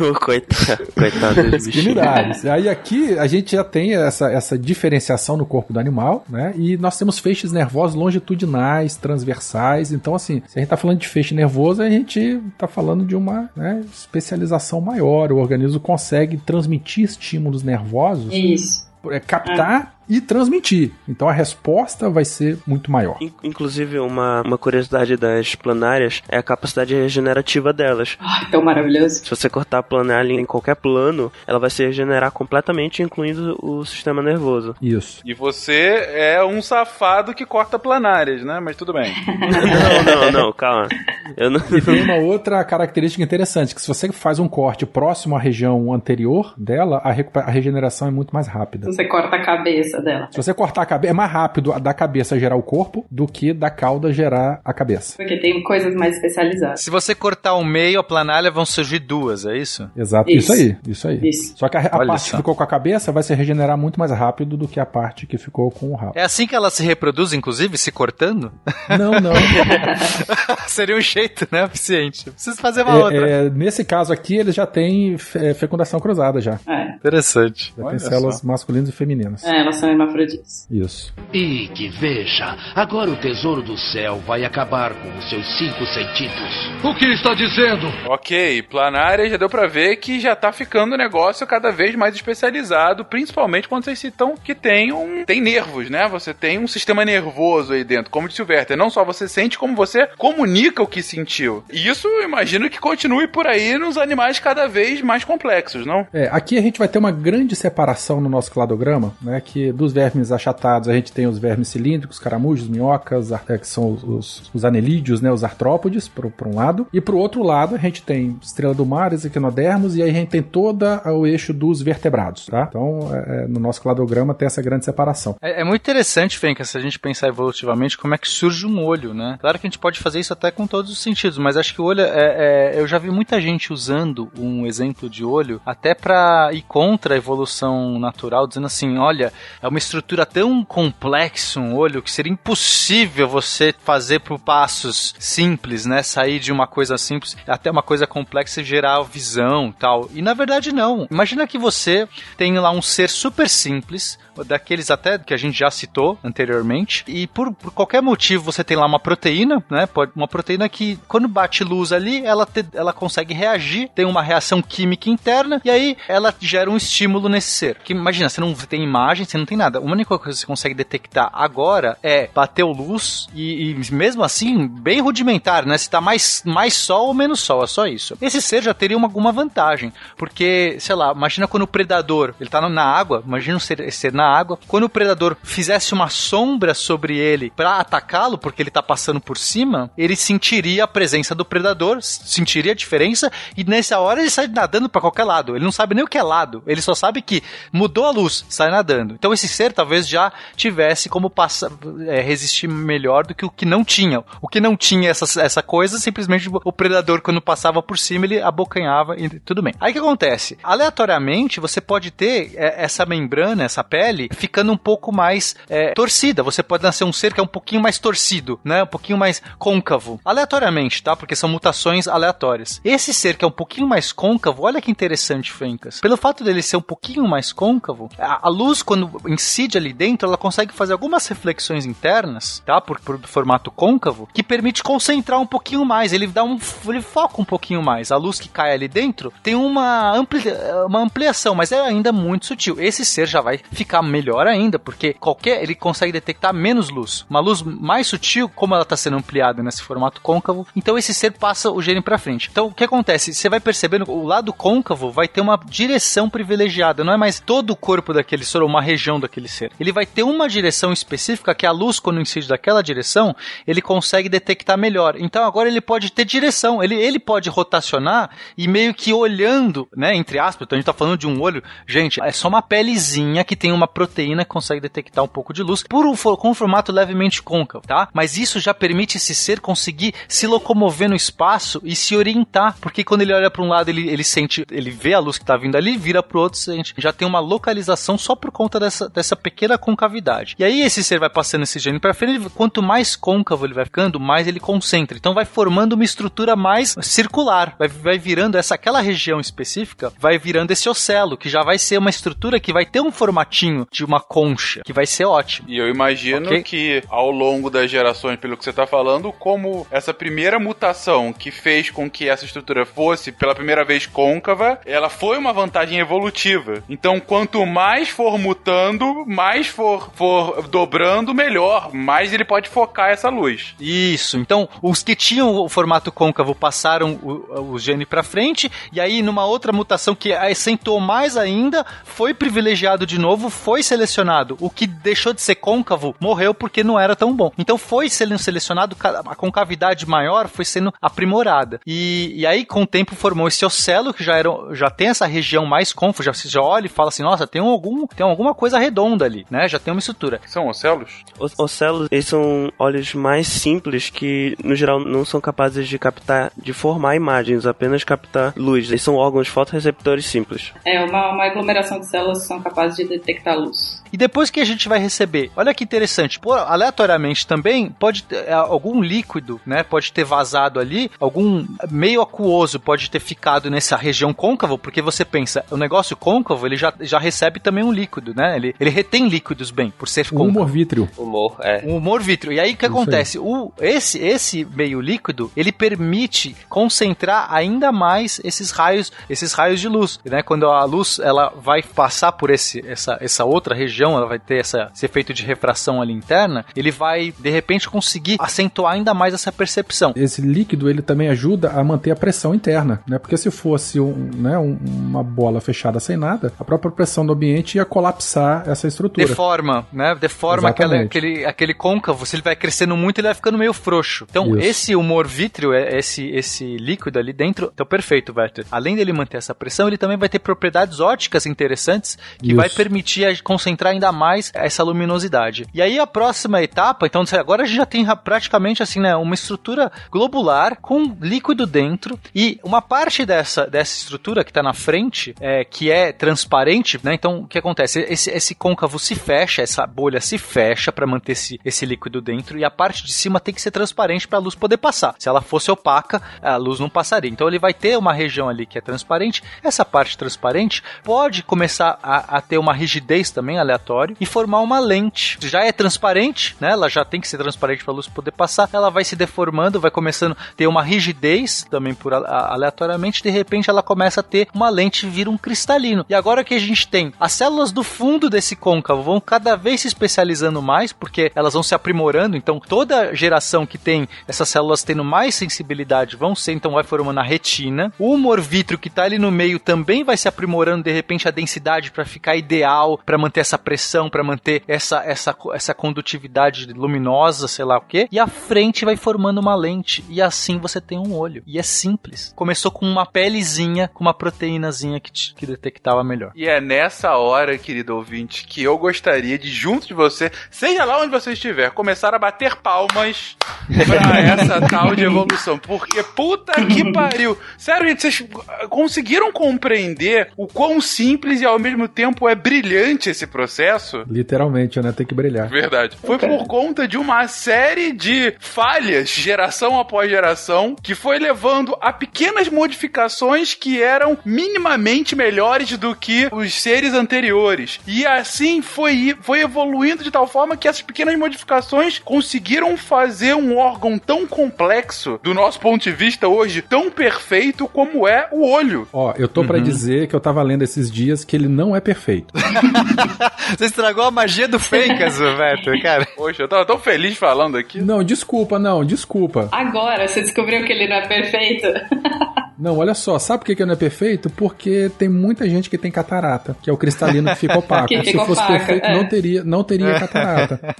o coitado, coitado. Aí aqui a gente já tem essa, essa diferenciação no corpo do animal, né? E nós temos feixes nervosos longitudinais, transversais. Então, assim, se a gente tá falando de feixe nervoso, a gente tá falando de uma né, especialização maior. O organismo consegue transmitir estímulos nervosos, Isso. é, captar e transmitir. Então a resposta vai ser muito maior. In- Inclusive, uma, uma curiosidade das planárias é a capacidade regenerativa delas. Ai, tão maravilhoso. Se você cortar a planária em qualquer plano, ela vai se regenerar completamente, incluindo o sistema nervoso. Isso. E você é um safado que corta planárias, né? Mas tudo bem. (laughs) Não, não, não, calma. Eu não... E tem (laughs) uma outra característica interessante, que se você faz um corte próximo à região anterior dela, a, a regeneração é muito mais rápida. Você corta a cabeça dela. Se você cortar a cabeça, é mais rápido da cabeça gerar o corpo do que da cauda gerar a cabeça. Porque tem coisas mais especializadas. Se você cortar o meio, a planalha vão surgir duas, é isso? Exato, isso, Isso. aí, isso aí. Isso. Só que a, a parte só. que ficou com a cabeça vai se regenerar muito mais rápido do que a parte que ficou com o rabo. É assim que ela se reproduz, inclusive, se cortando? Não, não. (laughs) Seria um jeito, né, eficiente. Preciso fazer uma outra. É, é, nesse caso aqui, eles já têm é, fecundação cruzada já. É. Interessante. Já Olha tem células só. masculinas e femininas. É, elas são hermafroditas. Isso. E que veja, agora o tesouro do céu vai acabar com os seus cinco sentidos. O que está dizendo? Ok, planária já deu pra ver que já tá ficando o negócio cada vez mais especializado, principalmente quando vocês citam que tem um tem nervos, né? Você tem um sistema nervoso aí dentro, como disse o Werther. Não só você sente, como você comunica o que sentiu. E isso eu imagino que continue por aí nos animais cada vez mais complexos, não? É, aqui a gente vai ter uma grande separação no nosso cladograma, né? Que dos vermes achatados a gente tem os vermes cilíndricos, caramujos, minhocas, é, que são os, os, os anelídeos, né? Os artrópodes, por, por um lado. E pro outro lado a gente tem estrela do mar, equinodermos, e aí a gente tem todo o eixo dos vertebrados, tá? Então, é, é, no nosso cladograma tem essa grande separação. É, é muito interessante, Fenka, se a gente pensar evolutivamente, como é que surge um olho, né? Claro que a gente pode fazer isso até com todos os sentidos, mas acho que o olho é, é- eu já vi muita gente usando um exemplo de olho até pra ir contra a evolução natural, dizendo assim, olha, é uma estrutura tão complexa um olho que seria impossível você fazer por passos simples, né? Sair de uma coisa simples até uma coisa complexa e gerar visão, tal. E na verdade não. Imagina que você tem lá um ser super simples, daqueles até que a gente já citou anteriormente, e por, por qualquer motivo você tem lá uma proteína, né? Pode, uma proteína que quando bate luz ali, ela, te- ela consegue reagir, tem uma reação química interna, e aí ela gera um estímulo nesse ser. Que imagina, você não tem imagem, você não tem nada. A única coisa que você consegue detectar agora é bateu luz, e, e mesmo assim, bem rudimentar, né? Se tá mais, mais sol ou menos sol, é só isso. Esse ser já teria uma, alguma vantagem, porque, sei lá, imagina quando o predador, ele tá na água, imagina um ser, esse ser na água, quando o predador fizesse uma sombra sobre ele pra atacá-lo, porque ele tá passando por cima, ele sentiria a presença do predador, sentiria a diferença, e nessa hora ele sai nadando pra qualquer lado. Ele não sabe nem o que é lado, ele só sabe que mudou a luz, sai nadando. Então esse ser talvez já tivesse como passar, é, resistir melhor do que o que não tinha. O que não tinha essa, essa coisa, simplesmente o predador, quando passava por cima, ele abocanhava e tudo bem. Aí o que acontece? Aleatoriamente, você pode ter é, essa membrana, essa pele, ficando um pouco mais é, torcida. Você pode nascer um ser que é um pouquinho mais torcido, né? Um pouquinho mais côncavo. Aleatoriamente, tá? Porque são mutações aleatórias. Esse ser que é um pouquinho mais côncavo, olha que interessante, Fencas. Pelo fato dele ser um pouquinho mais côncavo, a, a luz, quando incide ali dentro, ela consegue fazer algumas reflexões internas, tá? Por, por formato côncavo, que permite concentrar um pouquinho mais. Ele dá um. Ele foca um pouquinho mais. A luz que cai ali dentro tem uma, ampli, uma ampliação, mas é ainda muito sutil. Esse ser já vai ficar melhor ainda, porque qualquer. ele consegue detectar menos luz. Uma luz mais sutil, como ela está sendo ampliada nesse formato côncavo, então esse ser passa o gene para frente. Então o que acontece? Você vai percebendo o lado côncavo vai ter uma direção privilegiada, não é mais todo o corpo daquele ser ou uma região daquele ser. Ele vai ter uma direção específica que a luz, quando incide daquela direção, ele consegue detectar melhor. Então agora ele pode ter direção, ele, ele pode rotacionar e meio que olhando, né, entre aspas, então a gente tá falando de um olho, gente, é só uma pelezinha que tem uma proteína consegue detectar um pouco de luz por um, com um formato levemente côncavo, tá? Mas isso já permite esse ser conseguir se locomover no espaço e se orientar, porque quando ele olha para um lado, ele, ele sente, ele vê a luz que tá vindo ali, vira pro outro, sente. Já tem uma localização só por conta dessa, dessa pequena concavidade. E aí esse ser vai passando esse gene para frente, quanto mais côncavo ele vai ficando, mais ele concentra. Então vai formando uma estrutura mais circular, vai, vai virando essa aquela região específica, vai virando esse ocelo, que já vai ser uma estrutura que vai ter um formatinho de uma concha, que vai ser ótimo. E eu imagino okay? que ao longo das gerações, pelo que você está falando, como essa primeira mutação que fez com que essa estrutura fosse pela primeira vez côncava, ela foi uma vantagem evolutiva. Então, quanto mais for mutando, mais for, for dobrando, melhor. Mais ele pode focar essa luz. Isso. Então, os que tinham o formato côncavo passaram o, o gene para frente, e aí numa outra mutação que acentuou mais ainda, foi privilegiado de novo, foi selecionado. O que deixou de ser côncavo morreu porque não era tão bom. Então foi sendo selecionado, a concavidade maior foi sendo aprimorada. E, e aí, com o tempo, formou esse ocelo, que já, era, já tem essa região mais côncava, já, você já olha e fala assim, nossa, tem, algum, tem alguma coisa redonda ali, né? Já tem uma estrutura. São ocelos? Os ocelos, eles são olhos mais simples que, no geral, não são capazes de captar, de formar imagens, apenas captar luz. Eles são órgãos fotorreceptores simples. É, uma, uma aglomeração de células que são capazes de detectar luz. E depois que a gente vai receber, olha que interessante, por, aleatoriamente também pode ter é, algum líquido, né? Pode ter vazado ali, algum meio aquoso pode ter ficado nessa região côncavo, porque você pensa, o negócio côncavo ele já, já recebe também um líquido, né? Ele, ele retém líquidos bem, por ser côncavo. humor vítreo. Humor, é. O humor vítreo. E aí o que Isso acontece? O, esse, esse meio líquido, ele permite concentrar ainda mais esses raios, esses raios de luz, né? Quando a luz ela vai passar por esse, essa, essa outra região, ela vai ter essa, esse efeito de refração ali interna, ele vai de repente conseguir acentuar ainda mais essa percepção. Esse líquido ele também ajuda a manter a pressão interna, né? Porque se fosse um, né, um, uma bola fechada sem nada, a própria pressão do ambiente ia colapsar essa estrutura. Deforma, né? Deforma aquela, aquele, aquele côncavo. Se ele vai crescendo muito, ele vai ficando meio frouxo. Então, Isso. esse humor vítreo, é, esse, esse líquido ali dentro, então perfeito, Werther. Além dele manter essa pressão, ele também vai ter propriedades óticas interessantes que Isso. vai permitir concentrar ainda mais essa luminosidade. E aí a próxima etapa, então agora a gente já tem praticamente assim, né, uma estrutura globular com líquido dentro e uma parte dessa, dessa estrutura que está na frente, é, que é transparente, né? Então o que acontece? Esse, esse côncavo se fecha, essa bolha se fecha para manter esse, esse líquido dentro e a parte de cima tem que ser transparente para a luz poder passar. Se ela fosse opaca, a luz não passaria. Então ele vai ter uma região ali que é transparente. Essa parte transparente pode começar a, a ter uma rigidez também aleatória e formar uma lente. Já é transparente, né? Ela já tem que ser transparente para a luz poder passar. Ela vai se deformando, vai começando a ter uma rigidez também por aleatoriamente. De repente ela começa a ter uma lente vira um cristalino. E agora que a gente tem as células do fundo desse côncavo vão cada vez se especializando mais, porque elas vão se aprimorando. Então toda geração que tem essas células tendo mais sensibilidade vão ser, então vai formando a retina. O humor vítreo que está ali no meio também vai se aprimorando de repente a densidade para ficar ideal, para manter essa pressão, para manter essa, essa, essa condutividade luminosa, sei lá o que. E a frente vai formando uma lente e assim você tem um olho. E é simples. Começou com uma pelezinha, com uma proteínazinha que, te, que detectava melhor. E é nessa hora, querido ouvinte, ouvinte, que eu gostaria de, junto de você, seja lá onde você estiver, começar a bater palmas pra (laughs) essa tal de evolução. Porque puta que (laughs) pariu. Sério, gente, vocês conseguiram compreender o quão simples e ao mesmo tempo é brilhante esse processo? Literalmente, né? Tem que brilhar. Verdade. Foi por conta de uma série de falhas, geração após geração, que foi levando a pequenas modificações que eram minimamente melhores do que os seres anteriores. E assim foi, foi evoluindo de tal forma que essas pequenas modificações conseguiram fazer um órgão tão complexo, do nosso ponto de vista hoje, tão perfeito como é o olho. Ó, eu tô pra dizer que eu tava lendo esses dias que ele não é perfeito. (laughs) (laughs) Você estragou a magia do Fencas, Beto, cara. Poxa, eu tava tão feliz falando aqui. Não, desculpa, não, desculpa. Agora você descobriu que ele não é perfeito? (laughs) Não, olha só, sabe por que que não é perfeito? Porque tem muita gente que tem catarata, que é o cristalino que fica opaco. (laughs) Que Se fica fosse opaco, perfeito, é. não teria, não teria catarata.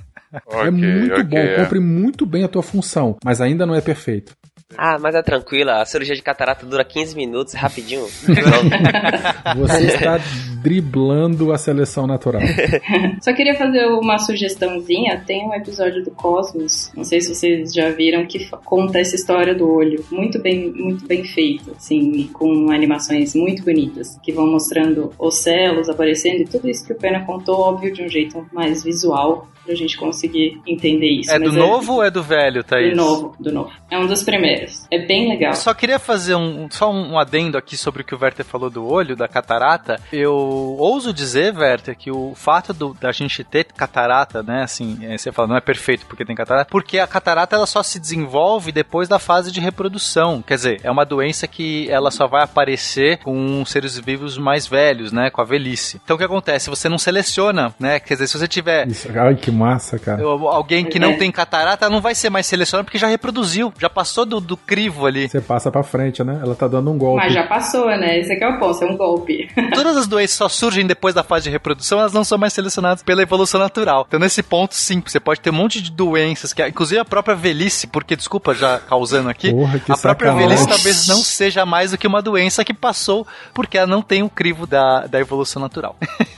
É muito ok, bom, é. cumpre muito bem a tua função, mas ainda não é perfeito. Ah, mas é tranquila, a cirurgia de catarata dura 15 minutos, rapidinho. (laughs) Você está (laughs) driblando a seleção natural. (laughs) Só queria fazer uma sugestãozinha. Tem um episódio do Cosmos, não sei se vocês já viram, que conta essa história do olho. Muito bem, muito bem feito, assim, com animações muito bonitas, que vão mostrando os celos aparecendo e tudo isso que o Pena contou, óbvio, de um jeito mais visual, pra gente conseguir entender isso. É do Mas novo ou é do velho, Thaís? Do novo, do novo. É um dos primeiros. É bem legal. Eu só queria fazer um, só um adendo aqui sobre o que o Werther falou do olho, da catarata. Eu ouso dizer, Werther, que o fato do- da gente ter catarata, né, assim, é, você fala, não é perfeito porque tem catarata, porque a catarata ela só se desenvolve depois da fase de reprodução. Quer dizer, é uma doença que ela só vai aparecer com seres vivos mais velhos, né, com a velhice. Então o que acontece? Você não seleciona, né? Quer dizer, se você tiver Isso, ai, que massa, cara. eu- alguém que não É. tem catarata, não vai ser mais selecionado porque já reproduziu, já passou do, do crivo ali. Você passa pra frente, né? Ela tá dando um golpe. Mas já passou, né? Esse aqui é o ponto, é um golpe. (laughs) Todas as doenças só surgem depois da fase de reprodução, elas não são mais selecionadas pela evolução natural. Então, nesse ponto, sim, você pode ter um monte de doenças, que inclusive a própria velhice, porque, desculpa, já causando aqui, Porra, que a própria sacanagem. velhice talvez não seja mais do que uma doença que passou porque ela não tem o crivo da, da evolução natural. (laughs)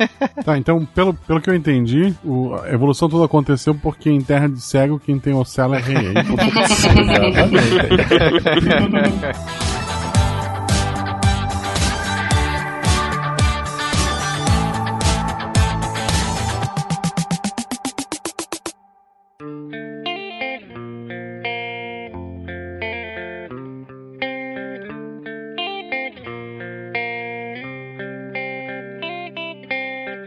Tá, então, pelo, pelo que eu entendi, o- a evolução toda aconteceu porque em terra de cego, quem tem ocelo é rei. (laughs) (laughs)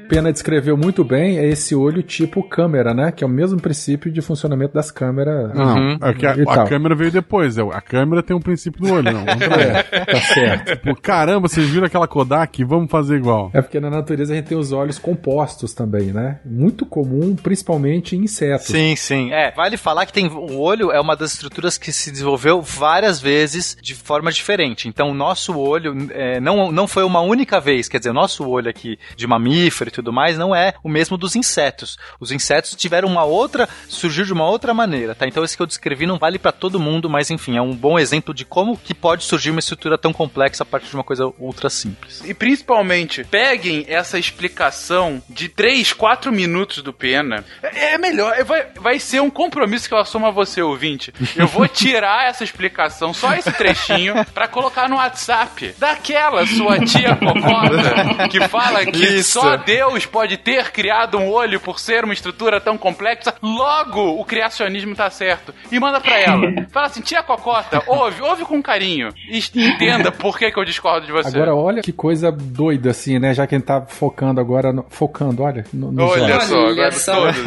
Pena descreveu muito bem é esse olho tipo câmera, né? Que é o mesmo princípio de funcionamento das câmeras. Não, é que a, E a câmera veio depois. é, A câmera tem um princípio do olho, não. (laughs) É, tá certo. Tipo, caramba, vocês viram aquela Kodak? Vamos fazer igual. É porque na natureza a gente tem os olhos compostos também, né? Muito comum, principalmente em insetos. Sim, sim. É, vale falar que tem o olho é uma das estruturas que se desenvolveu várias vezes de forma diferente. Então, o nosso olho é, não, não foi uma única vez. Quer dizer, o nosso olho aqui de mamífero tudo mais não é o mesmo dos insetos. Os insetos tiveram uma outra, surgiu de uma outra maneira, tá? Então, esse que eu descrevi não vale para todo mundo, mas enfim, é um bom exemplo de como que pode surgir uma estrutura tão complexa a partir de uma coisa ultra simples. E principalmente, peguem essa explicação de 3, 4 minutos do Pena. É, é melhor, é- vai, vai ser um compromisso que eu assumo a você, ouvinte. Eu vou (laughs) tirar essa explicação, só esse trechinho, pra colocar no WhatsApp daquela sua tia cocota que fala que Isso. só Deus pode ter criado um olho por ser uma estrutura tão complexa. Logo, o criacionismo tá certo. E manda pra ela. (laughs) Fala assim, tia cocota, ouve, ouve com carinho. E entenda por que, que eu discordo de você. Agora, olha que coisa doida, assim, né? Já que a gente tá focando agora. no- focando, olha. No, nos Olha olhos. só, Olha agora só. todos.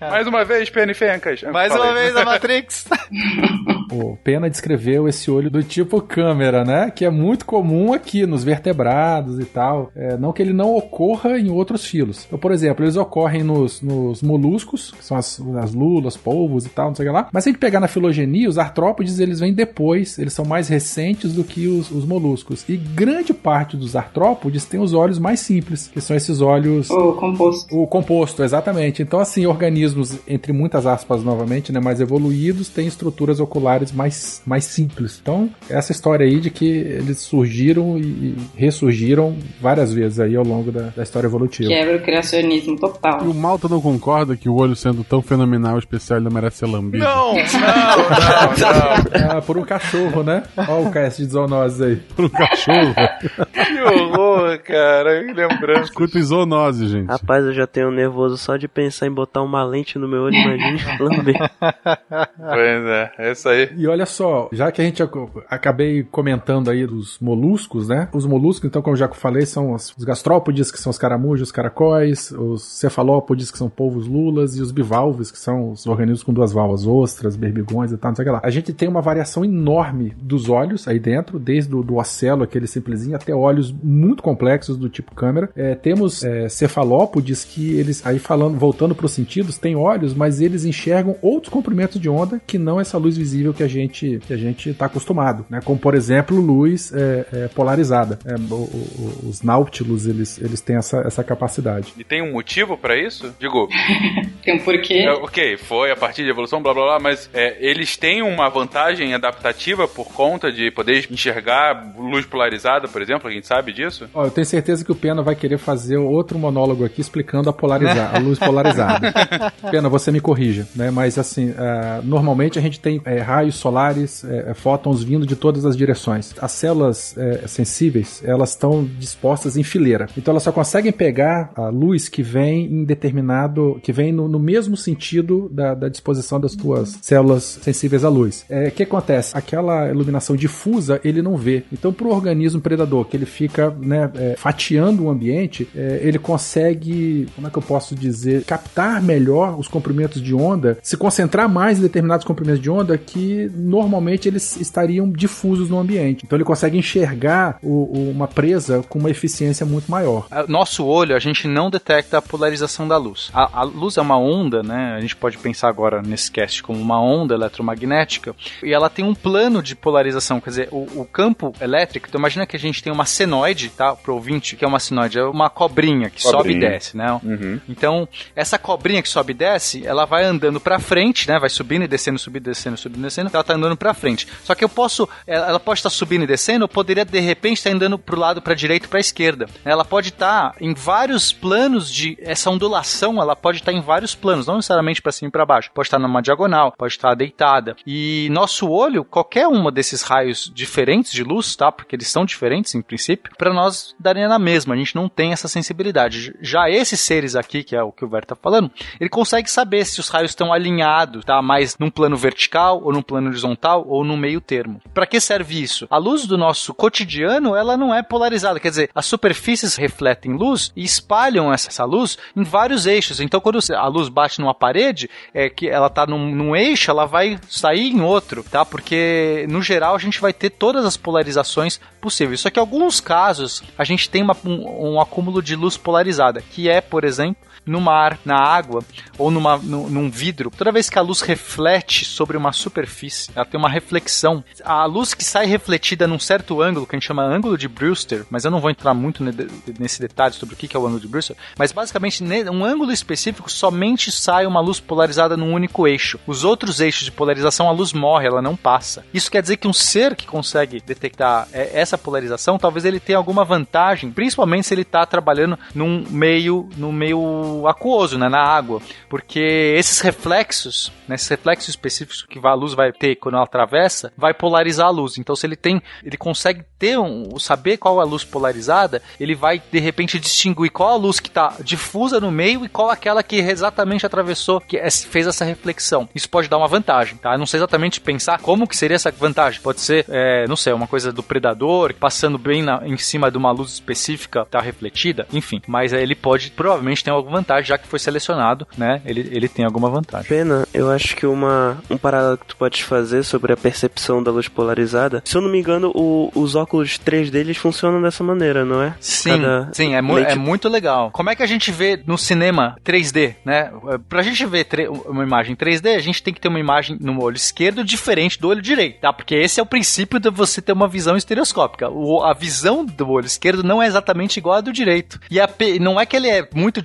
(laughs) Mais uma vez, Penny Fencas. Mais Fala uma vez a Matrix. (laughs) O Pena descreveu esse olho do tipo câmera, né? Que é muito comum aqui nos vertebrados e tal. É, não que ele não ocorra em outros filos. Então, por exemplo, eles ocorrem nos, nos moluscos, que são as, as lulas, polvos e tal, não sei o que lá. Mas se a gente pegar na filogenia, os artrópodes eles vêm depois, eles são mais recentes do que os, os moluscos. E grande parte dos artrópodes tem os olhos mais simples, que são esses olhos O composto. o composto, exatamente. Então, assim, organismos, entre muitas aspas, novamente, né, mais evoluídos, têm estruturas oculares mais, mais simples. Então, essa história aí de que eles surgiram e, e ressurgiram várias vezes aí ao longo da, da história evolutivo. Quebra o criacionismo total. E o Malta não concorda que o olho sendo tão fenomenal e especial ele não merece ser lambido? Não, não, não, Ah, (laughs) por um cachorro, né? Olha o cast de zoonoses aí. (laughs) Por um cachorro. Que horror, cara. Que lembrança. Escuta zoonose, gente. Rapaz, eu já tenho nervoso só de pensar em botar uma lente no meu olho, imagine (laughs) lamber. Pois é, é isso aí. E olha só, já que a gente ac- acabei comentando aí dos moluscos, né? Os moluscos, então, como eu já falei, são os gastrópodes, que são os caramujos, os caracóis, os cefalópodes, que são polvos lulas, e os bivalves, que são os organismos com duas valvas, ostras, berbigões e tal, não sei o que lá. A gente tem uma variação enorme dos olhos aí dentro, desde o do ocelo, aquele simplesinho, até olhos muito complexos do tipo câmera. É, temos é, cefalópodes que eles, aí falando, voltando para os sentidos, tem olhos, mas eles enxergam outros comprimentos de onda que não essa luz visível que a gente que a gente está acostumado, né? Como por exemplo luz é, é, polarizada. É, o- o- os náutilos eles, eles têm essa, essa capacidade. E tem um motivo pra isso? Digo, (laughs) Tem um porquê. é, ok, foi a partir de evolução, blá blá blá, mas é, eles têm uma vantagem adaptativa por conta de poder enxergar luz polarizada, por exemplo, a gente sabe disso? Ó, eu tenho certeza que o Pena vai querer fazer outro monólogo aqui explicando a polarizar, a luz polarizada. (laughs) Pena, você me corrija, né? Mas assim, ah, normalmente a gente tem eh, raios solares, eh, fótons vindo de todas as direções. As células sensíveis, elas estão dispostas em fileira. Então elas só conseguem pegar a luz que vem em determinado, que vem no, no mesmo sentido da, da disposição das tuas células sensíveis à luz. É, O que acontece? Aquela iluminação difusa ele não vê. Então, para o organismo predador, que ele fica né, é, fatiando o ambiente, é, ele consegue, como é que eu posso dizer, captar melhor os comprimentos de onda, se concentrar mais em determinados comprimentos de onda que normalmente eles estariam difusos no ambiente. Então, ele consegue enxergar o- o- uma presa com uma eficiência muito maior. A- Nosso olho, a gente não detecta a polarização da luz. A, a luz é uma onda, né? A gente pode pensar agora nesse cast como uma onda eletromagnética, e ela tem um plano de polarização, quer dizer, o, o campo elétrico, então imagina que a gente tem uma senoide, tá? Pro ouvinte, que é uma senoide, é uma cobrinha que sobe e Cobrinha. desce, né? Uhum. Então, essa cobrinha que sobe e desce, ela vai andando pra frente, né? Vai subindo e descendo, subindo e descendo, subindo e descendo. Ela tá andando pra frente. Só que eu posso, ela ela pode estar subindo e descendo, eu poderia de repente estar andando pro lado, pra direita pra esquerda. Ela pode estar em vários planos de essa ondulação, ela pode estar em vários planos, não necessariamente pra cima e pra baixo. Pode estar numa diagonal, pode estar deitada. E nosso olho, qualquer uma desses raios diferentes de luz, tá? Porque eles são diferentes em princípio, pra nós daria na mesma. A gente não tem essa sensibilidade. Já esses seres aqui, que é o que o Ver tá falando, ele consegue saber se os raios estão alinhados, tá? Mais num plano vertical ou num plano horizontal ou no meio termo. Pra que serve isso? A luz do nosso cotidiano, ela não é polarizada, quer dizer, as superfícies refletem luz e espalham essa, essa luz em vários eixos. Então, quando a luz bate numa parede, é que ela tá num, num eixo, ela vai sair em outro, tá? Porque no geral a gente vai ter todas as polarizações possíveis. Só que em alguns casos a gente tem uma- um, um acúmulo de luz polarizada, que é, por exemplo, no mar, na água ou numa, num, num vidro, toda vez que a luz reflete sobre uma superfície, ela tem uma reflexão. A luz que sai refletida num certo ângulo, que a gente chama ângulo de Brewster, mas eu não vou entrar muito ne- nesse detalhe sobre o que é o ângulo de Brewster, mas basicamente um ângulo específico somente sai uma luz polarizada num único eixo. Os outros eixos de polarização, a luz morre, ela não passa. Isso quer dizer que um ser que consegue detectar é, essa polarização, talvez ele tenha alguma vantagem, principalmente se ele está trabalhando num meio, num meio aquoso, né, na água, porque esses reflexos, né, esses reflexos específicos que a luz vai ter quando ela atravessa, vai polarizar a luz. Então, se ele tem, ele consegue ter um, saber qual é a luz polarizada, ele vai de repente distinguir qual a luz que está difusa no meio e qual aquela que exatamente atravessou, que é- fez essa reflexão. Isso pode dar uma vantagem, tá? Eu não sei exatamente pensar como que seria essa vantagem. Pode ser, é, não sei, uma coisa do predador passando bem na- em cima de uma luz específica, tá refletida, enfim. Mas ele pode, provavelmente, ter alguma vantagem, já que foi selecionado, né? Ele, ele tem alguma vantagem. Pena, eu acho que uma, um paralelo que tu pode fazer sobre a percepção da luz polarizada, se eu não me engano, o- os óculos 3D eles funcionam dessa maneira, não é? Sim, Cada sim, é, mu é muito legal. Como é que a gente vê no cinema 3D, né? Pra gente ver uma imagem 3D, a gente tem que ter uma imagem no olho esquerdo diferente do olho direito, tá? Porque esse é o princípio de você ter uma visão estereoscópica. O- a visão do olho esquerdo não é exatamente igual à do direito. E a não é que ele é muito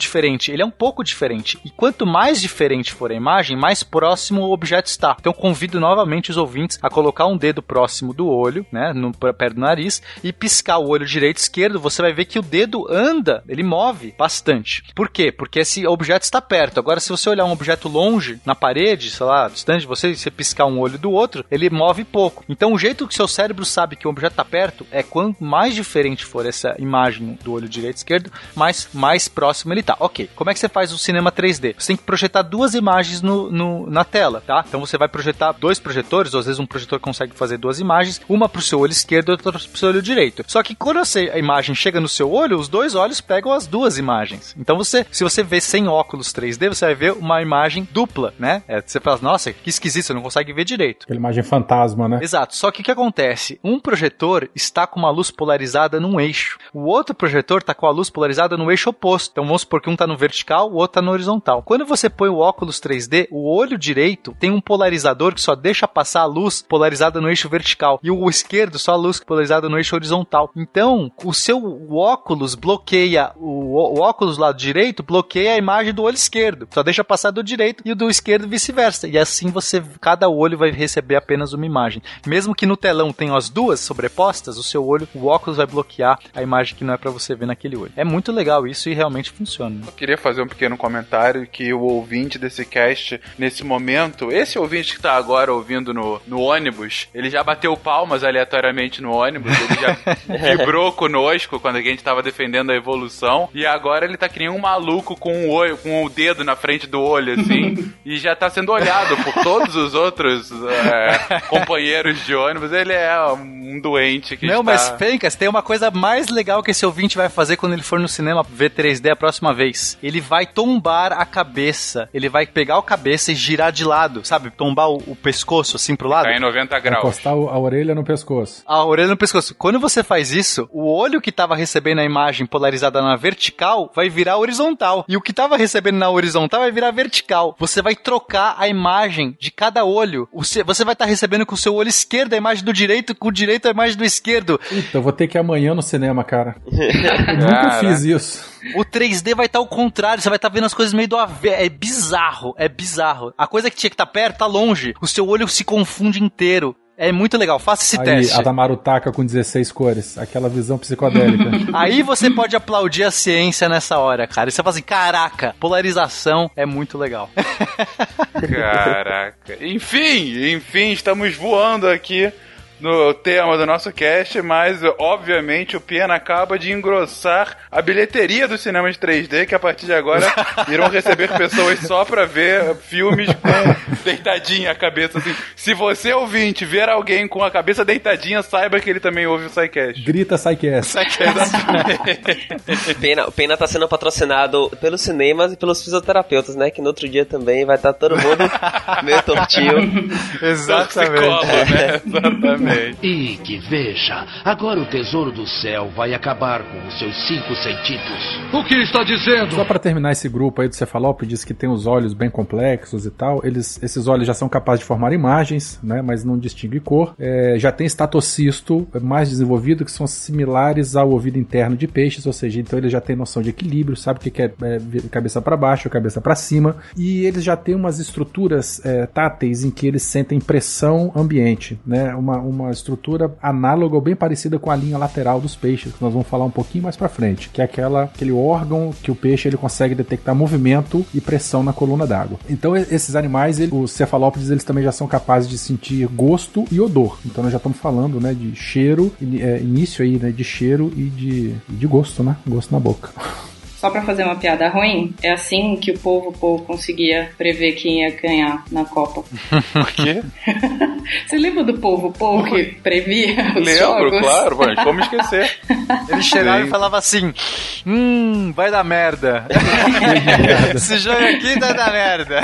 diferente, ele é um pouco diferente. E quanto mais diferente for a imagem, mais próximo o objeto está. Então convido novamente os ouvintes a colocar um dedo próximo do olho, né, no, perto do nariz, e piscar o olho direito e esquerdo, você vai ver que o dedo anda ele move bastante. Por quê? Porque esse objeto está perto. Agora, se você olhar um objeto longe, na parede, sei lá, distante de você, e você piscar um olho do outro, ele move pouco. Então, o jeito que seu cérebro sabe que o objeto está perto é quanto mais diferente for essa imagem do olho direito e esquerdo, mais, mais próximo ele tá. Ok, como é que você faz o cinema 3D? Você tem que projetar duas imagens no, no na tela, tá? Então você vai projetar dois projetores, ou às vezes um projetor consegue fazer duas imagens, uma pro seu olho esquerdo e outra pro seu olho direito. Só que quando a imagem chega no seu olho, os dois olhos pegam as duas imagens. Então você, se você vê sem óculos 3D, você vai ver uma imagem dupla, né? É, você fala, nossa, que esquisito, você não consegue ver direito. Aquela imagem fantasma, né? Exato. Só que o que acontece? Um projetor está com uma luz polarizada num eixo. O outro projetor está com a luz polarizada no eixo oposto. Então vamos supor que um está no vertical, o outro está no horizontal. Quando você põe o óculos 3D, o olho direito tem um polarizador que só deixa passar a luz polarizada no eixo vertical e o esquerdo só a luz polarizada no eixo horizontal. Então, o seu óculos bloqueia o, o óculos do lado direito bloqueia a imagem do olho esquerdo. Só deixa passar do direito e o do esquerdo vice-versa. E assim você cada olho vai receber apenas uma imagem. Mesmo que no telão tenham as duas sobrepostas, o seu olho, o óculos vai bloquear a imagem que não é para você ver naquele olho. É muito legal isso e realmente funciona. Eu queria fazer um pequeno comentário que o ouvinte desse cast, nesse momento, esse ouvinte que tá agora ouvindo no, no ônibus, ele já bateu palmas aleatoriamente no ônibus, ele já (laughs) vibrou conosco quando a gente tava defendendo a evolução, e agora ele tá que nem um maluco com o, olho, com o dedo na frente do olho, assim, (laughs) e já tá sendo olhado por todos os outros é, companheiros de ônibus. Ele é um doente que Não, está... mas Fencas, tem uma coisa mais legal que esse ouvinte vai fazer quando ele for no cinema ver 3D a próxima vez. Ele vai tombar a cabeça. Ele vai pegar a cabeça e girar de lado, sabe? Tombar o, o pescoço assim pro lado. Tá em 90 graus. Encostar a orelha no pescoço. A orelha no pescoço. Quando você faz isso, o olho que tava recebendo a imagem polarizada na vertical vai virar horizontal. E o que tava recebendo na horizontal vai virar vertical. Você vai trocar a imagem de cada olho. Você vai estar recebendo com o seu olho esquerdo a imagem do direito, com o direito a imagem do esquerdo. Então eu vou ter que ir amanhã no cinema, cara. (laughs) Eu nunca Cara. fiz isso. O 3D vai estar ao contrário, você vai estar vendo as coisas meio do avesso. É bizarro, é bizarro. A coisa que tinha que estar perto tá longe. O seu olho se confunde inteiro. É muito legal, faça esse Aí, teste. a Tamaru Taka com 16 cores. Aquela visão psicodélica. (laughs) Aí você pode aplaudir a ciência nessa hora, cara. E você fala assim: caraca, polarização é muito legal. (laughs) Caraca. Enfim, enfim, estamos voando aqui no tema do nosso cast, mas obviamente o Piena acaba de engrossar a bilheteria dos cinemas 3D, que a partir de agora (laughs) irão receber pessoas só pra ver filmes com (laughs) deitadinha a cabeça assim. Se você ouvinte ver alguém com a cabeça deitadinha, saiba que ele também ouve o SciCast. Grita Psycast. (laughs) Pena, Pena tá sendo patrocinado pelos cinemas e pelos fisioterapeutas, né? Que no outro dia também vai estar todo mundo meio tortinho. Torcicolo, né? Exatamente. E que veja, agora o tesouro do céu vai acabar com os seus cinco sentidos. O que está dizendo? Só pra terminar esse grupo aí do cefalópodes que tem os olhos bem complexos e tal, eles, esses olhos já são capazes de formar imagens, né, mas não distingue cor. É, já tem estatocisto mais desenvolvido que são similares ao ouvido interno de peixes, ou seja, então ele já tem noção de equilíbrio, sabe o que é, é cabeça para baixo, cabeça para cima, e eles já têm umas estruturas é, táteis em que eles sentem pressão ambiente, né, uma, uma estrutura análoga ou bem parecida com a linha lateral dos peixes, que nós vamos falar um pouquinho mais para frente, que é aquela, aquele órgão que o peixe ele consegue detectar movimento e pressão na coluna d'água. Então esses animais, ele- os cefalópodes, eles também já são capazes de sentir gosto e odor. Então nós já estamos falando, né, de cheiro, é, início aí, né, de cheiro e de, de gosto, né, gosto na boca. (laughs) Só pra fazer uma piada ruim, é assim que o povo Paul conseguia prever quem ia ganhar na Copa. (laughs) Por quê? (laughs) Você lembra do povo Paul que previa os Lembro, jogos? claro, mas como esquecer? (laughs) Ele chegava e falava assim: Hum, vai dar merda. Esse jogo aqui vai dar merda.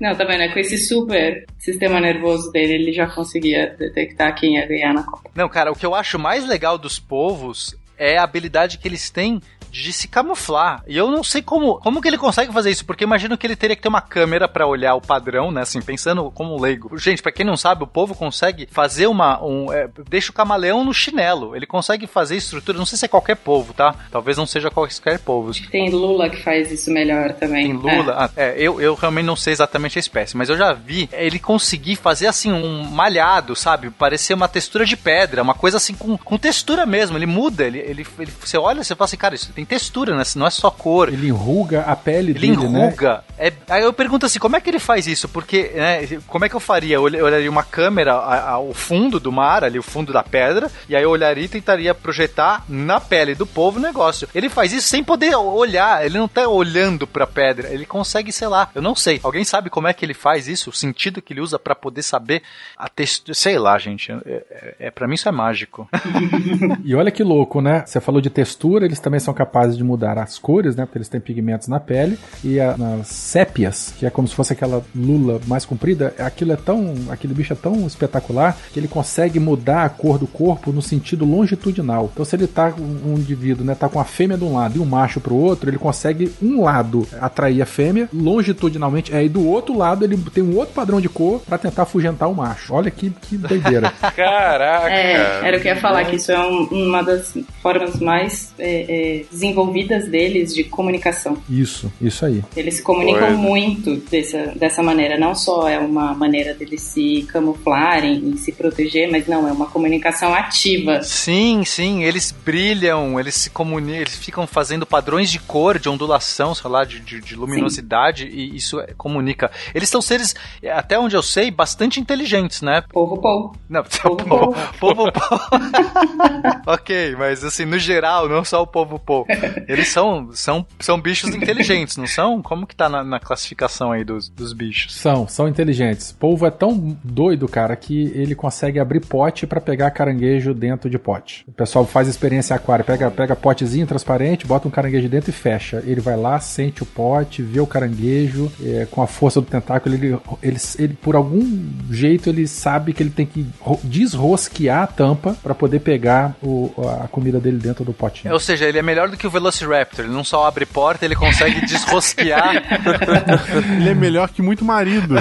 Não, tá vendo? É com esse super sistema nervoso dele, ele já conseguia detectar quem ia ganhar na Copa. Não, cara, o que eu acho mais legal dos povos é a habilidade que eles têm de se camuflar. E eu não sei como, como que ele consegue fazer isso, porque imagino que ele teria que ter uma câmera para olhar o padrão, né? Assim, pensando como leigo. Gente, para quem não sabe, o povo consegue fazer uma. Um, é, deixa o camaleão no chinelo. Ele consegue fazer estrutura, não sei se é qualquer povo, tá? Talvez não seja qualquer povo. Tem Lula que faz isso melhor também. Tem Lula. É. Ah, é, eu, eu realmente não sei exatamente a espécie, mas eu já vi ele conseguir fazer assim um malhado, sabe? Parecer uma textura de pedra, uma coisa assim com, com textura mesmo. Ele muda, ele, ele, ele você olha você fala assim, cara, isso tem textura, né? Não é só cor. Ele enruga a pele ele dele, né? enruga. Né? É, aí eu pergunto assim, como é que ele faz isso? Porque, né, como é que eu faria? Eu olharia uma câmera ao fundo do mar, ali o fundo da pedra, e aí eu olharia e tentaria projetar na pele do povo o negócio. Ele faz isso sem poder olhar, ele não tá olhando pra pedra, ele consegue, sei lá, eu não sei. Alguém sabe como é que ele faz isso? O sentido que ele usa para poder saber a textura, sei lá, gente. É, é, é para mim isso é mágico. (laughs) e olha que louco, né? Você falou de textura, eles também são capazes de mudar as cores, né? Porque eles têm pigmentos na pele e a, nas sépias, que é como se fosse aquela lula mais comprida, aquilo é tão, aquele bicho é tão espetacular que ele consegue mudar a cor do corpo no sentido longitudinal. Então se ele tá um indivíduo, né, tá com a fêmea de um lado e um macho pro outro, ele consegue um lado atrair a fêmea longitudinalmente, aí do outro lado ele tem um outro padrão de cor para tentar afugentar o macho. Olha que, que doideira. (laughs) Caraca! É, era o que eu ia falar, que isso é um, uma das formas mais é, é, desenvolvidas deles de comunicação. Isso, isso aí. Eles se comunicam muito dessa, dessa maneira. Não só é uma maneira deles se camuflarem e se proteger, mas não, é uma comunicação ativa. Sim, sim, eles brilham, eles se comunicam, eles ficam fazendo padrões de cor, de ondulação, sei lá, de, de, de luminosidade, sim. e isso é, comunica. Eles são seres, até onde eu sei, bastante inteligentes, né? Povo (laughs) povo. Não, povo povo. povo, povo. ok, mas assim, no geral, não só o povo povo. Eles são, são, são bichos inteligentes, não são? Como que tá na, na classificação aí dos, dos bichos? São, são inteligentes. Polvo é tão doido, cara, que ele consegue abrir pote para pegar caranguejo dentro de pote. O pessoal faz experiência aquário, pega, pega potezinho transparente, bota um caranguejo dentro e fecha. Ele vai lá, sente o pote, vê o caranguejo, é, com a força do tentáculo, ele, ele, ele, por algum jeito, ele sabe que ele tem que desrosquear a tampa para poder pegar o, a comida dele dentro do potinho. Ou seja, ele é melhor do que o Velociraptor. Ele não só abre porta, ele consegue desrosquear. (laughs) ele é melhor que muito marido.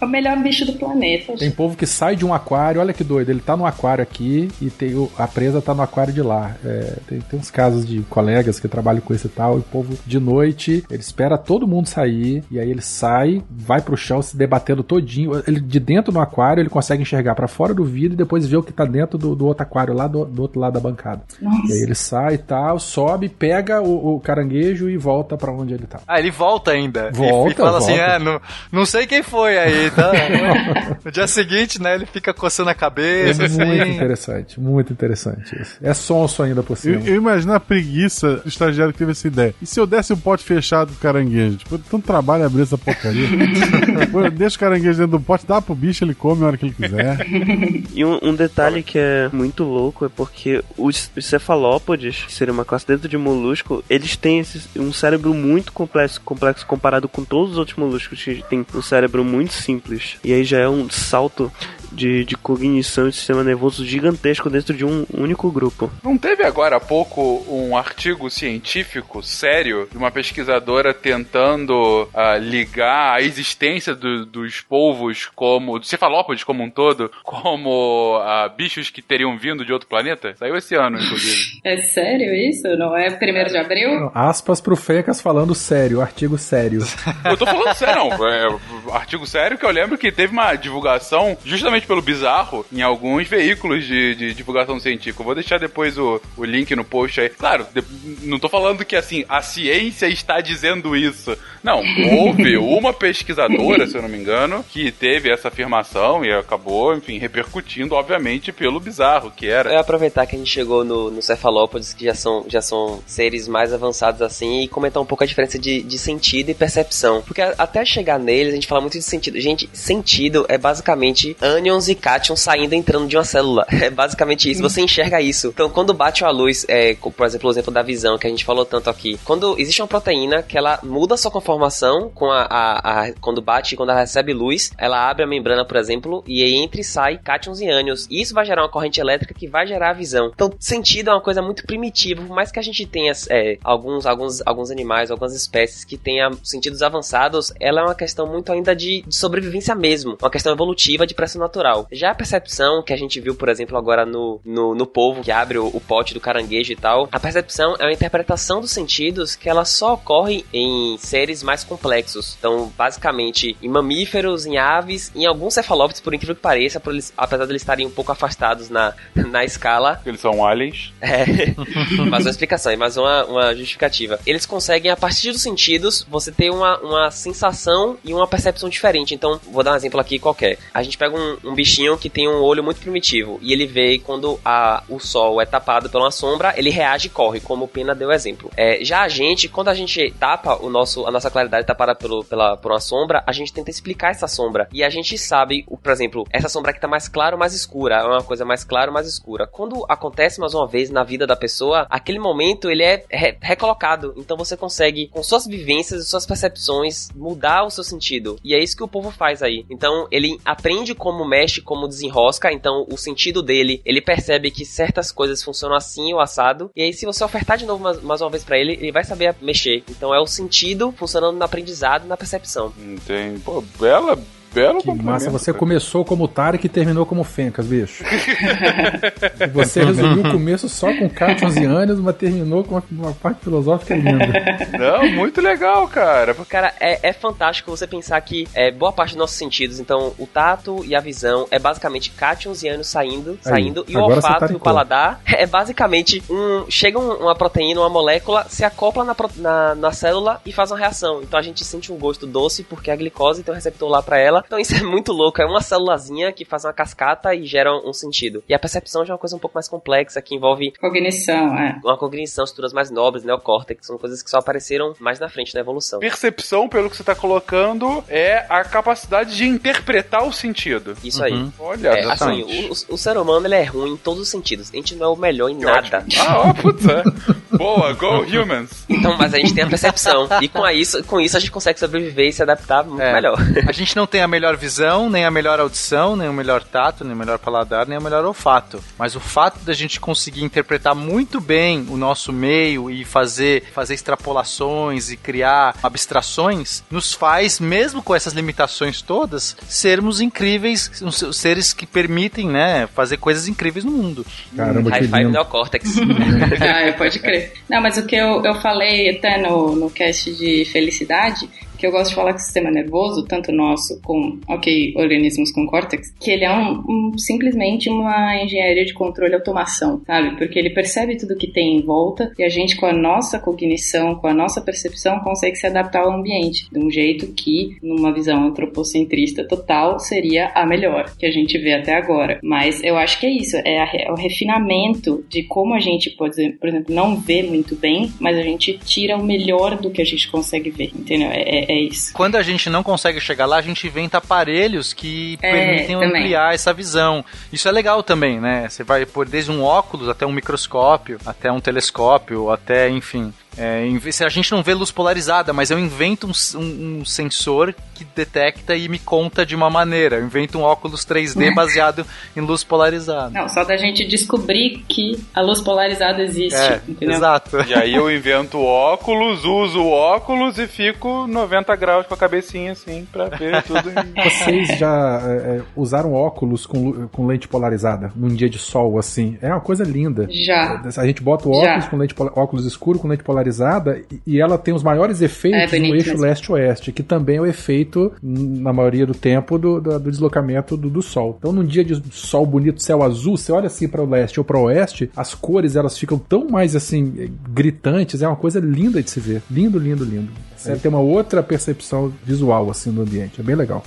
É o melhor bicho do planeta. Tem povo que sai de um aquário, olha que doido, ele tá no aquário aqui e tem o, a presa tá no aquário de lá. É, tem, tem uns casos de colegas que trabalham com isso e tal, e o povo de noite, ele espera todo mundo sair, e aí ele sai, vai pro chão se debatendo todinho. Ele de dentro do aquário, ele consegue enxergar para fora do vidro e depois ver o que tá dentro do, do outro aquário, lá do, do, outro lado da bancada. Nossa. E aí ele sai e tal, sobe, pega o, o caranguejo e volta para onde ele tá. Ah, ele volta ainda. Volta, e, e fala volta. assim, é, não, não sei quem foi aí, tá? (laughs) no dia seguinte, né, ele fica coçando a cabeça. É assim. muito interessante, muito interessante isso. É sonso ainda por cima. Eu, eu imagino a preguiça do estagiário que teve essa ideia. E se eu desse um pote fechado com caranguejo? Tipo, tanto trabalho abrir essa porcaria. (laughs) Deixa o caranguejo dentro do pote, dá pro bicho, ele come a hora que ele quiser. E um, um detalhe que é muito louco é porque os, os cefalópodes, que seria uma classe dentro de molusco, eles têm esse, um cérebro muito complexo, complexo comparado com todos os outros moluscos que têm um cérebro muito simples. E aí já é um salto de, de cognição e sistema nervoso gigantesco dentro de um único grupo. Não teve agora há pouco um artigo científico sério de uma pesquisadora tentando uh, ligar a existência do, dos polvos como, dos cefalópodes como um todo, como uh, bichos que teriam vindo de outro planeta? Saiu esse ano, inclusive. (laughs) É sério isso? Não é primeiro de abril? Aspas pro Fecas falando sério, artigo sério. (laughs) eu tô falando sério, não. É, artigo sério que eu lembro que teve uma divulgação justamente pelo bizarro em alguns veículos de, de divulgação científica. Eu vou deixar depois o, o link no post aí. Claro, de, não tô falando que assim, a ciência está dizendo isso. Não, houve uma pesquisadora, se eu não me engano, que teve essa afirmação e acabou, enfim, repercutindo, obviamente, pelo bizarro que era. É aproveitar que a gente chegou no, no cefalópodes, que já são, já são seres mais avançados assim, e comentar um pouco a diferença de, de sentido e percepção. Porque a, até chegar neles, a gente fala muito de sentido. Gente, sentido é basicamente ânimo ânions e cátions saindo e entrando de uma célula. (laughs) É basicamente isso. Você enxerga isso. Então, quando bate a luz, é, por exemplo, o exemplo da visão que a gente falou tanto aqui. Quando existe uma proteína que ela muda sua conformação com a, a, a quando bate, quando ela recebe luz, ela abre a membrana, por exemplo, e aí entra e sai cátions e ânions. E isso vai gerar uma corrente elétrica que vai gerar a visão. Então, sentido é uma coisa muito primitiva, por mais que a gente tenha é, alguns, alguns, alguns animais, algumas espécies que tenham sentidos avançados, ela é uma questão muito ainda de, de sobrevivência mesmo, uma questão evolutiva de pressão natural. Já a percepção que a gente viu, por exemplo, agora no, no, no povo que abre o, o pote do caranguejo e tal, a percepção é uma interpretação dos sentidos que ela só ocorre em seres mais complexos. Então, basicamente, em mamíferos, em aves, em alguns cefalópodes, por incrível que pareça, eles, apesar de eles estarem um pouco afastados na, (laughs) na escala. Eles são aliens. É. (laughs) mais uma explicação, mais uma, uma justificativa. Eles conseguem, a partir dos sentidos, você ter uma, uma sensação e uma percepção diferente. Então, vou dar um exemplo aqui qualquer. A gente pega um, um bichinho que tem um olho muito primitivo e ele vê quando a, o sol é tapado uma sombra, ele reage e corre, como o Pena deu exemplo. É, já a gente, quando a gente tapa o nosso, a nossa claridade tapada pelo, pela, por uma sombra, a gente tenta explicar essa sombra. E a gente sabe, por exemplo, essa sombra aqui tá mais clara ou mais escura, é uma coisa mais clara ou mais escura. Quando acontece mais uma vez na vida da pessoa, aquele momento ele é re recolocado. Então você consegue, com suas vivências e suas percepções, mudar o seu sentido. E é isso que o povo faz aí. Então ele aprende como mexe, como desenrosca. Então o sentido dele, ele percebe que certas coisas funcionam assim ou assado. E aí se você ofertar de novo mais, mais uma vez para ele, ele vai saber mexer. Então é o sentido funcionando no aprendizado na percepção. Entendi. Pô, bela, belo Que massa, você começou como Tarek e terminou como Fencas, bicho. (laughs) Você resumiu o começo só com cátions e ânions, mas terminou com uma, uma parte filosófica linda. Não, muito legal, cara. Cara, é, é fantástico você pensar que é, boa parte dos nossos sentidos, então o tato e a visão é basicamente cátions e ânions saindo, saindo e o você olfato e o paladar é basicamente um. Chega um- uma proteína, uma molécula, se acopla na, na, na célula e faz uma reação. Então a gente sente um gosto doce porque a glicose tem um receptor lá pra ela. Então isso é muito louco. É uma célulazinha que faz uma cascata e gera um sentido. E a percepção já é uma coisa um pouco mais complexa que envolve Cognição, é. uma cognição, estruturas mais nobres, neocórtex, são coisas que só apareceram mais na frente da evolução. Percepção, pelo que você tá colocando, é a capacidade de interpretar o sentido. Isso aí. Olha, É, assim, o, o- o ser humano ele é ruim em todos os sentidos. A gente não é o melhor em nada. Ah, ó, putz, é. (laughs) Boa, go humans. Então, mas a gente tem a percepção. E com isso, com isso a gente consegue sobreviver e se adaptar muito É. melhor. A gente não tem a melhor visão, nem a melhor audição, nem o melhor tato, nem o melhor paladar, nem o melhor olfato. Mas o fato da gente conseguir interpretar muito bem o nosso meio e fazer, fazer extrapolações e criar abstrações nos faz, mesmo com essas limitações todas, sermos incríveis, seres que permitem, né, fazer coisas incríveis no mundo. Caramba, High que five lindo. neocórtex. (laughs) Ah, é, pode crer. Não, mas o que eu, eu falei até no, no cast de felicidade, que eu gosto de falar que o sistema nervoso, tanto nosso com, ok, organismos com córtex, que ele é um, um- simplesmente uma engenharia de controle e automação, sabe? Porque ele percebe tudo que tem em volta e a gente, com a nossa cognição, com a nossa percepção, consegue se adaptar ao ambiente de um jeito que, numa visão antropocentrista total, seria a melhor que a gente vê até agora. Mas eu acho que é isso, é, a é o refinamento de como a gente, exemplo, por exemplo, não vê muito bem, mas a gente tira o melhor do que a gente consegue ver, entendeu? É, é- é isso. Quando a gente não consegue chegar lá, a gente inventa aparelhos que É, permitem também. ampliar essa visão. Isso é legal também, né? Você vai por desde um óculos até um microscópio, até um telescópio, até, enfim. É, se a gente não vê luz polarizada, mas eu invento um, um- um sensor que detecta e me conta de uma maneira. Eu invento um óculos 3D (laughs) baseado em luz polarizada. Não, só da gente descobrir que a luz polarizada existe, É, entendeu? exato. E aí eu invento óculos, uso o óculos e fico 90 graus com a cabecinha assim, pra ver (laughs) tudo em... Vocês já é, é, usaram óculos com, com lente polarizada num dia de sol assim? É uma coisa linda. Já. A gente bota o óculos Já. com lente óculos escuro com lente polarizada e, e ela tem os maiores efeitos É no eixo leste-oeste, que também é o efeito, na maioria do tempo, do, do- do deslocamento do, do sol. Então, num dia de sol bonito, céu azul, você olha assim para o leste ou para o oeste, as cores elas ficam tão mais assim gritantes, é uma coisa linda de se ver. Lindo, lindo, lindo. Você tem uma outra percepção visual assim no ambiente, é bem legal.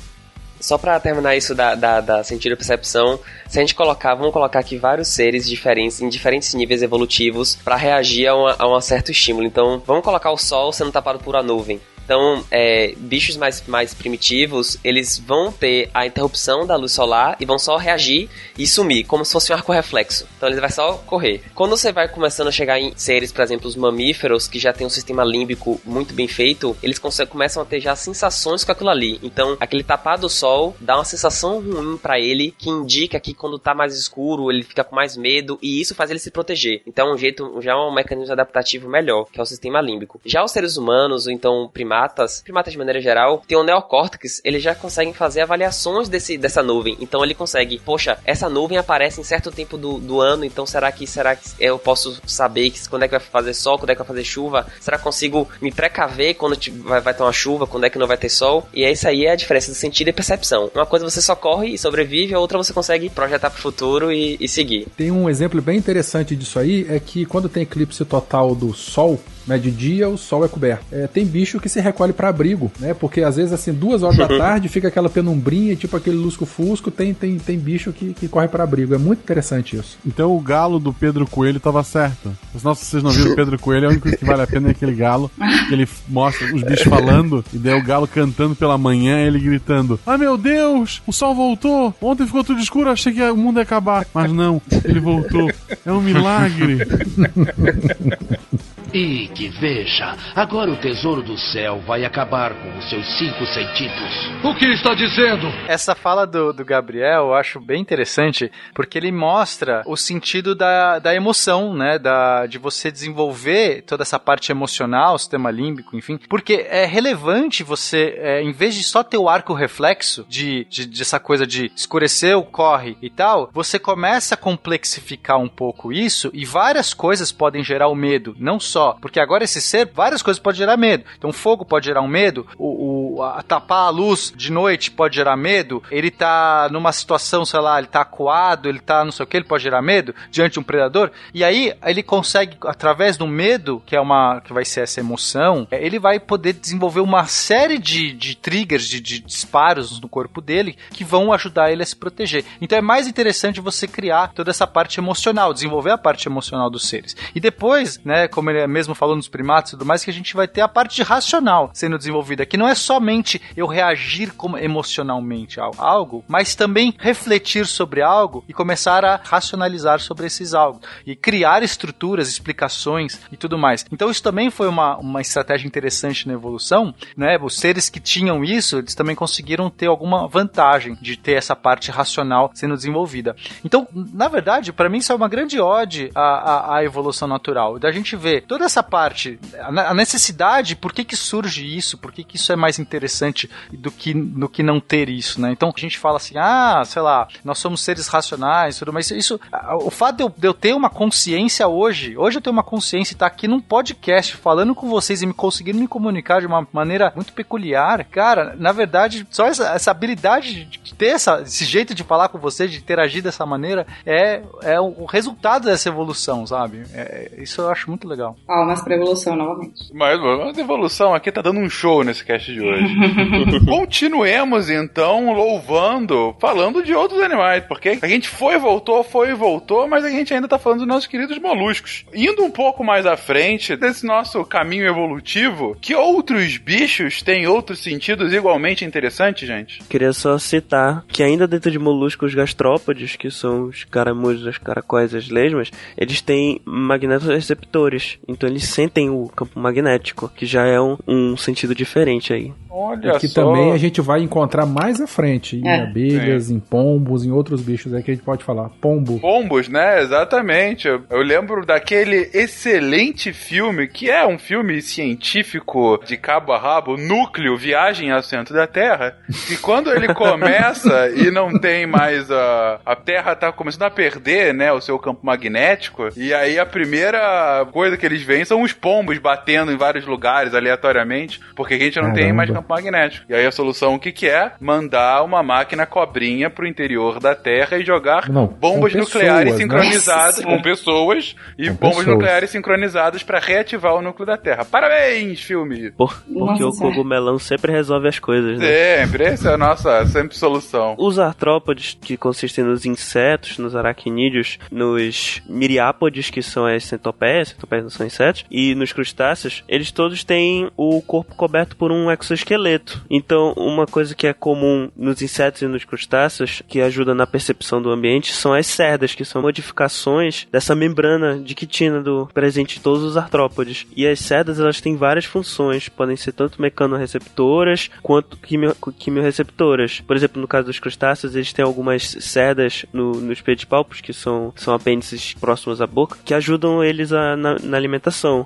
Só pra terminar isso da, da, da sentido percepção, se a gente colocar, vamos colocar aqui vários seres diferentes, em diferentes níveis evolutivos, pra reagir a, uma- a um certo estímulo. Então, vamos colocar o Sol sendo tapado por uma nuvem. Então, é, bichos mais, mais primitivos, eles vão ter a interrupção da luz solar e vão só reagir e sumir, como se fosse um arco reflexo. Então ele vai só correr. Quando você vai começando a chegar em seres, por exemplo, os mamíferos, que já tem um sistema límbico muito bem feito, eles começam a ter já sensações com aquilo ali. Então, aquele tapar do sol dá uma sensação ruim para ele, que indica que quando tá mais escuro, ele fica com mais medo, e isso faz ele se proteger. Então, um jeito, já é um mecanismo adaptativo melhor, que é o sistema límbico. Já os seres humanos, ou então primatas, primatas de maneira geral, tem o neocórtex, eles já conseguem fazer avaliações desse, dessa nuvem. Então, ele consegue, poxa, essa nuvem aparece em certo tempo do, do ano, então será que será que eu posso saber que, quando é que vai fazer sol, quando é que vai fazer chuva? Será que consigo me precaver quando vai, vai ter uma chuva, quando é que não vai ter sol? E é isso aí é a diferença do sentido e percepção. Uma coisa você só corre e sobrevive, a outra você consegue projetar para o futuro e, e seguir. Tem um exemplo bem interessante disso aí, é que quando tem eclipse total do Sol, né, de dia o sol é coberto. É, tem bicho que se recolhe para abrigo, né? Porque às vezes, assim, duas horas da (laughs) tarde fica aquela penumbrinha, tipo aquele lusco-fusco, tem, tem, tem bicho que, que corre para abrigo. É muito interessante isso. Então o galo do Pedro Coelho tava certo. Nossa, vocês não viram o Pedro Coelho, é o único que vale a pena é aquele galo, que ele mostra os bichos falando, e daí o galo cantando pela manhã, ele gritando: Ah, meu Deus, o sol voltou! Ontem ficou tudo escuro, achei que o mundo ia acabar. Mas não, ele voltou. É um milagre. (laughs) E que veja, agora o tesouro do céu vai acabar com os seus cinco sentidos. O que está dizendo? Essa fala do, do Gabriel eu acho bem interessante, porque ele mostra o sentido da, da emoção, né? Da, de você desenvolver toda essa parte emocional, sistema límbico, enfim. Porque é relevante você, é, em vez de só ter o arco reflexo, de, de, de essa coisa de escureceu, corre e tal, você começa a complexificar um pouco isso e várias coisas podem gerar o medo, não só só. Porque agora esse ser, várias coisas podem gerar medo. Então, fogo pode gerar um medo, o, o a, tapar a luz de noite pode gerar medo, ele tá numa situação, sei lá, ele tá acuado, ele tá não sei o que, ele pode gerar medo diante de um predador. E aí, ele consegue, através do medo, que é uma, que vai ser essa emoção, é, ele vai poder desenvolver uma série de, de triggers, de, de disparos no corpo dele, que vão ajudar ele a se proteger. Então, é mais interessante você criar toda essa parte emocional, desenvolver a parte emocional dos seres. E depois, né, como ele mesmo falou nos primatas e tudo mais, que a gente vai ter a parte racional sendo desenvolvida, que não é somente eu reagir como emocionalmente a algo, mas também refletir sobre algo e começar a racionalizar sobre esses algo e criar estruturas, explicações e tudo mais. Então isso também foi uma, uma estratégia interessante na evolução, né? Os seres que tinham isso, eles também conseguiram ter alguma vantagem de ter essa parte racional sendo desenvolvida. Então, na verdade, para mim isso é uma grande ode à, à, à evolução natural, da gente ver toda essa parte, a necessidade, por que que surge isso, por que que isso é mais interessante do que, do que não ter isso, né? Então a gente fala assim, ah, sei lá, nós somos seres racionais, tudo, mas isso, o fato de eu, de eu ter uma consciência hoje, hoje eu tenho uma consciência e tá aqui num podcast falando com vocês e me conseguindo me comunicar de uma maneira muito peculiar, cara, na verdade, só essa, essa habilidade de ter essa, esse jeito de falar com vocês, de interagir dessa maneira, é, é o resultado dessa evolução, sabe? É, isso eu acho muito legal. Palmas pra evolução novamente. Mas, mas a evolução aqui tá dando um show nesse cast de hoje. (laughs) Continuemos então louvando, falando de outros animais, porque a gente foi e voltou, foi e voltou, mas a gente ainda tá falando dos nossos queridos moluscos. Indo um pouco mais à frente desse nosso caminho evolutivo, que outros bichos têm outros sentidos igualmente interessantes, gente? Queria só citar que ainda dentro de moluscos gastrópodes, que são os caramujos, as caracóis, as lesmas, eles têm magnetoreceptores. Então eles sentem o campo magnético, que já é um, um sentido diferente aí. Olha que só. também a gente vai encontrar mais à frente, em É. abelhas, Sim. em pombos, em outros bichos aí que a gente pode falar. Pombo. Pombos, né? Exatamente. Eu, eu lembro daquele excelente filme, que é um filme científico de cabo a rabo, Núcleo, Viagem ao Centro da Terra. E quando ele começa e não tem mais a. A Terra tá começando a perder, né? O seu campo magnético. E aí a primeira coisa que eles veem são os pombos batendo em vários lugares aleatoriamente, porque a gente não tem Caramba. mais campo magnético. E aí a solução o que, que é? Mandar uma máquina cobrinha pro interior da Terra e jogar Não, bombas nucleares pessoas, né? sincronizadas com pessoas e Com bombas pessoas. nucleares sincronizadas pra reativar o núcleo da Terra. Parabéns, filme! Por, porque Nossa o Senhora. cogumelão sempre resolve as coisas, né? Sempre, essa é a nossa sempre solução. Os artrópodes, que consistem nos insetos, nos aracnídeos, nos miriápodes, que são as centopeias, centopeias não são insetos, e nos crustáceos, eles todos têm o corpo coberto por um exoesqueleto. Então, uma coisa que é comum nos insetos e nos crustáceos, que ajuda na percepção do ambiente, são as cerdas, que são modificações dessa membrana de quitina do presente em todos os artrópodes. E as cerdas, elas têm várias funções, podem ser tanto mecanorreceptoras quanto quimio, quimiorreceptoras. Por exemplo, no caso dos crustáceos, eles têm algumas cerdas no, nos pedipalpos, que são, são apêndices próximos à boca, que ajudam eles a, na, na alimentação.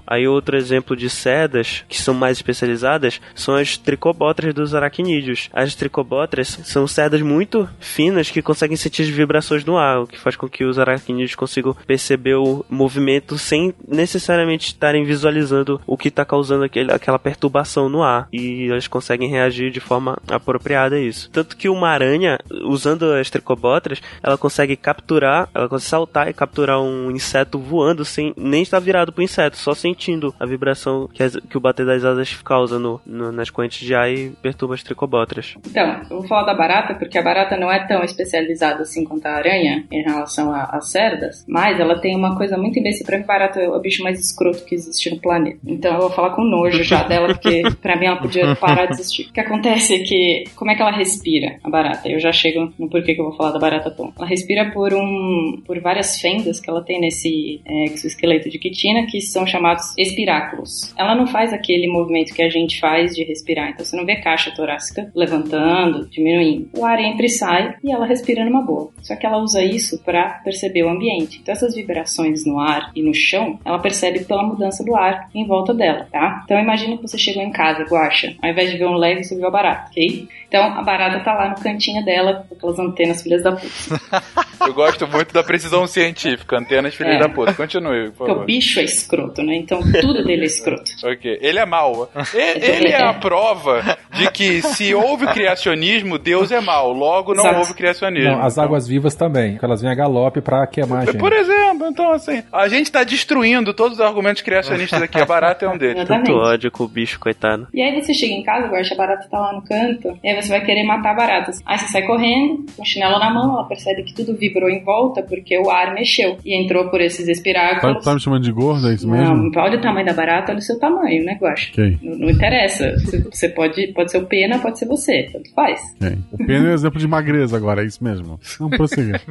Aí outro exemplo de cerdas, que são mais especializadas, são as tricobótras dos aracnídeos. As tricobótras são cerdas muito finas que conseguem sentir as vibrações no ar, o que faz com que os aracnídeos consigam perceber o movimento sem necessariamente estarem visualizando o que está causando aquele, aquela perturbação no ar. E eles conseguem reagir de forma apropriada a isso. Tanto que uma aranha, usando as tricobótras, ela consegue capturar, ela consegue saltar e capturar um inseto voando sem nem estar virado para o inseto, só sentindo a vibração que, as, que o bater das asas causa no, no, nas correntes de ar e perturba as tricobótras. Então, eu vou falar da barata, porque a barata não é tão especializada assim quanto a aranha em relação às cerdas, mas ela tem uma coisa muito imbecil. Pra mim, barata é o bicho mais escroto que existe no planeta. Então eu vou falar com nojo já dela, porque (laughs) pra mim ela podia parar de existir. O que acontece é que, como é que ela respira, a barata? Eu já chego no porquê que eu vou falar da barata tom. Ela respira por um, por várias fendas que ela tem nesse é, exoesqueleto de quitina, que são chamados espiráculos. Ela não faz aquele movimento que a gente faz de respirar, então você não vê caixa torácica levantando, diminuindo. O ar entra e sai e ela respira numa boa. Só que ela usa isso para perceber o ambiente. Então essas vibrações no ar e no chão, ela percebe pela mudança do ar em volta dela, tá? Então imagina que você chegou em casa, Guaxa, ao invés de ver um leve, você viu a barata, ok? Então a barata tá lá no cantinho dela, com aquelas antenas filhas da puta. (laughs) Eu gosto muito da precisão científica, antenas filhas É. da puta. Continue, por Porque o favor. bicho é escroto, né? Então tudo dele é escroto. (laughs) Ok, ele é mau. E- (laughs) Ele é a prova de que se houve criacionismo, Deus é mau. Logo, não Exato. houve criacionismo. Não, as águas vivas também, que elas vêm a galope pra queimar a gente. Por exemplo, então assim, a gente tá destruindo todos os argumentos criacionistas aqui. A barata é um deles. Exatamente. Tanto ódio com o bicho, coitado. E aí você chega em casa, guarda a barata tá lá no canto, e aí você vai querer matar a barata. Aí você sai correndo, com o chinelo na mão, ela percebe que tudo vibrou em volta porque o ar mexeu e entrou por esses Tá, espiráculos. tá me chamando de gordo, é isso Não, mesmo? olha o tamanho da barata, olha o seu tamanho, né, Guaxa? Ok. Não, não interessa. Você- Você pode, pode ser o pena, pode ser você, tanto faz. ok. O pênis é um exemplo de magreza agora, é isso mesmo. Vamos prosseguir.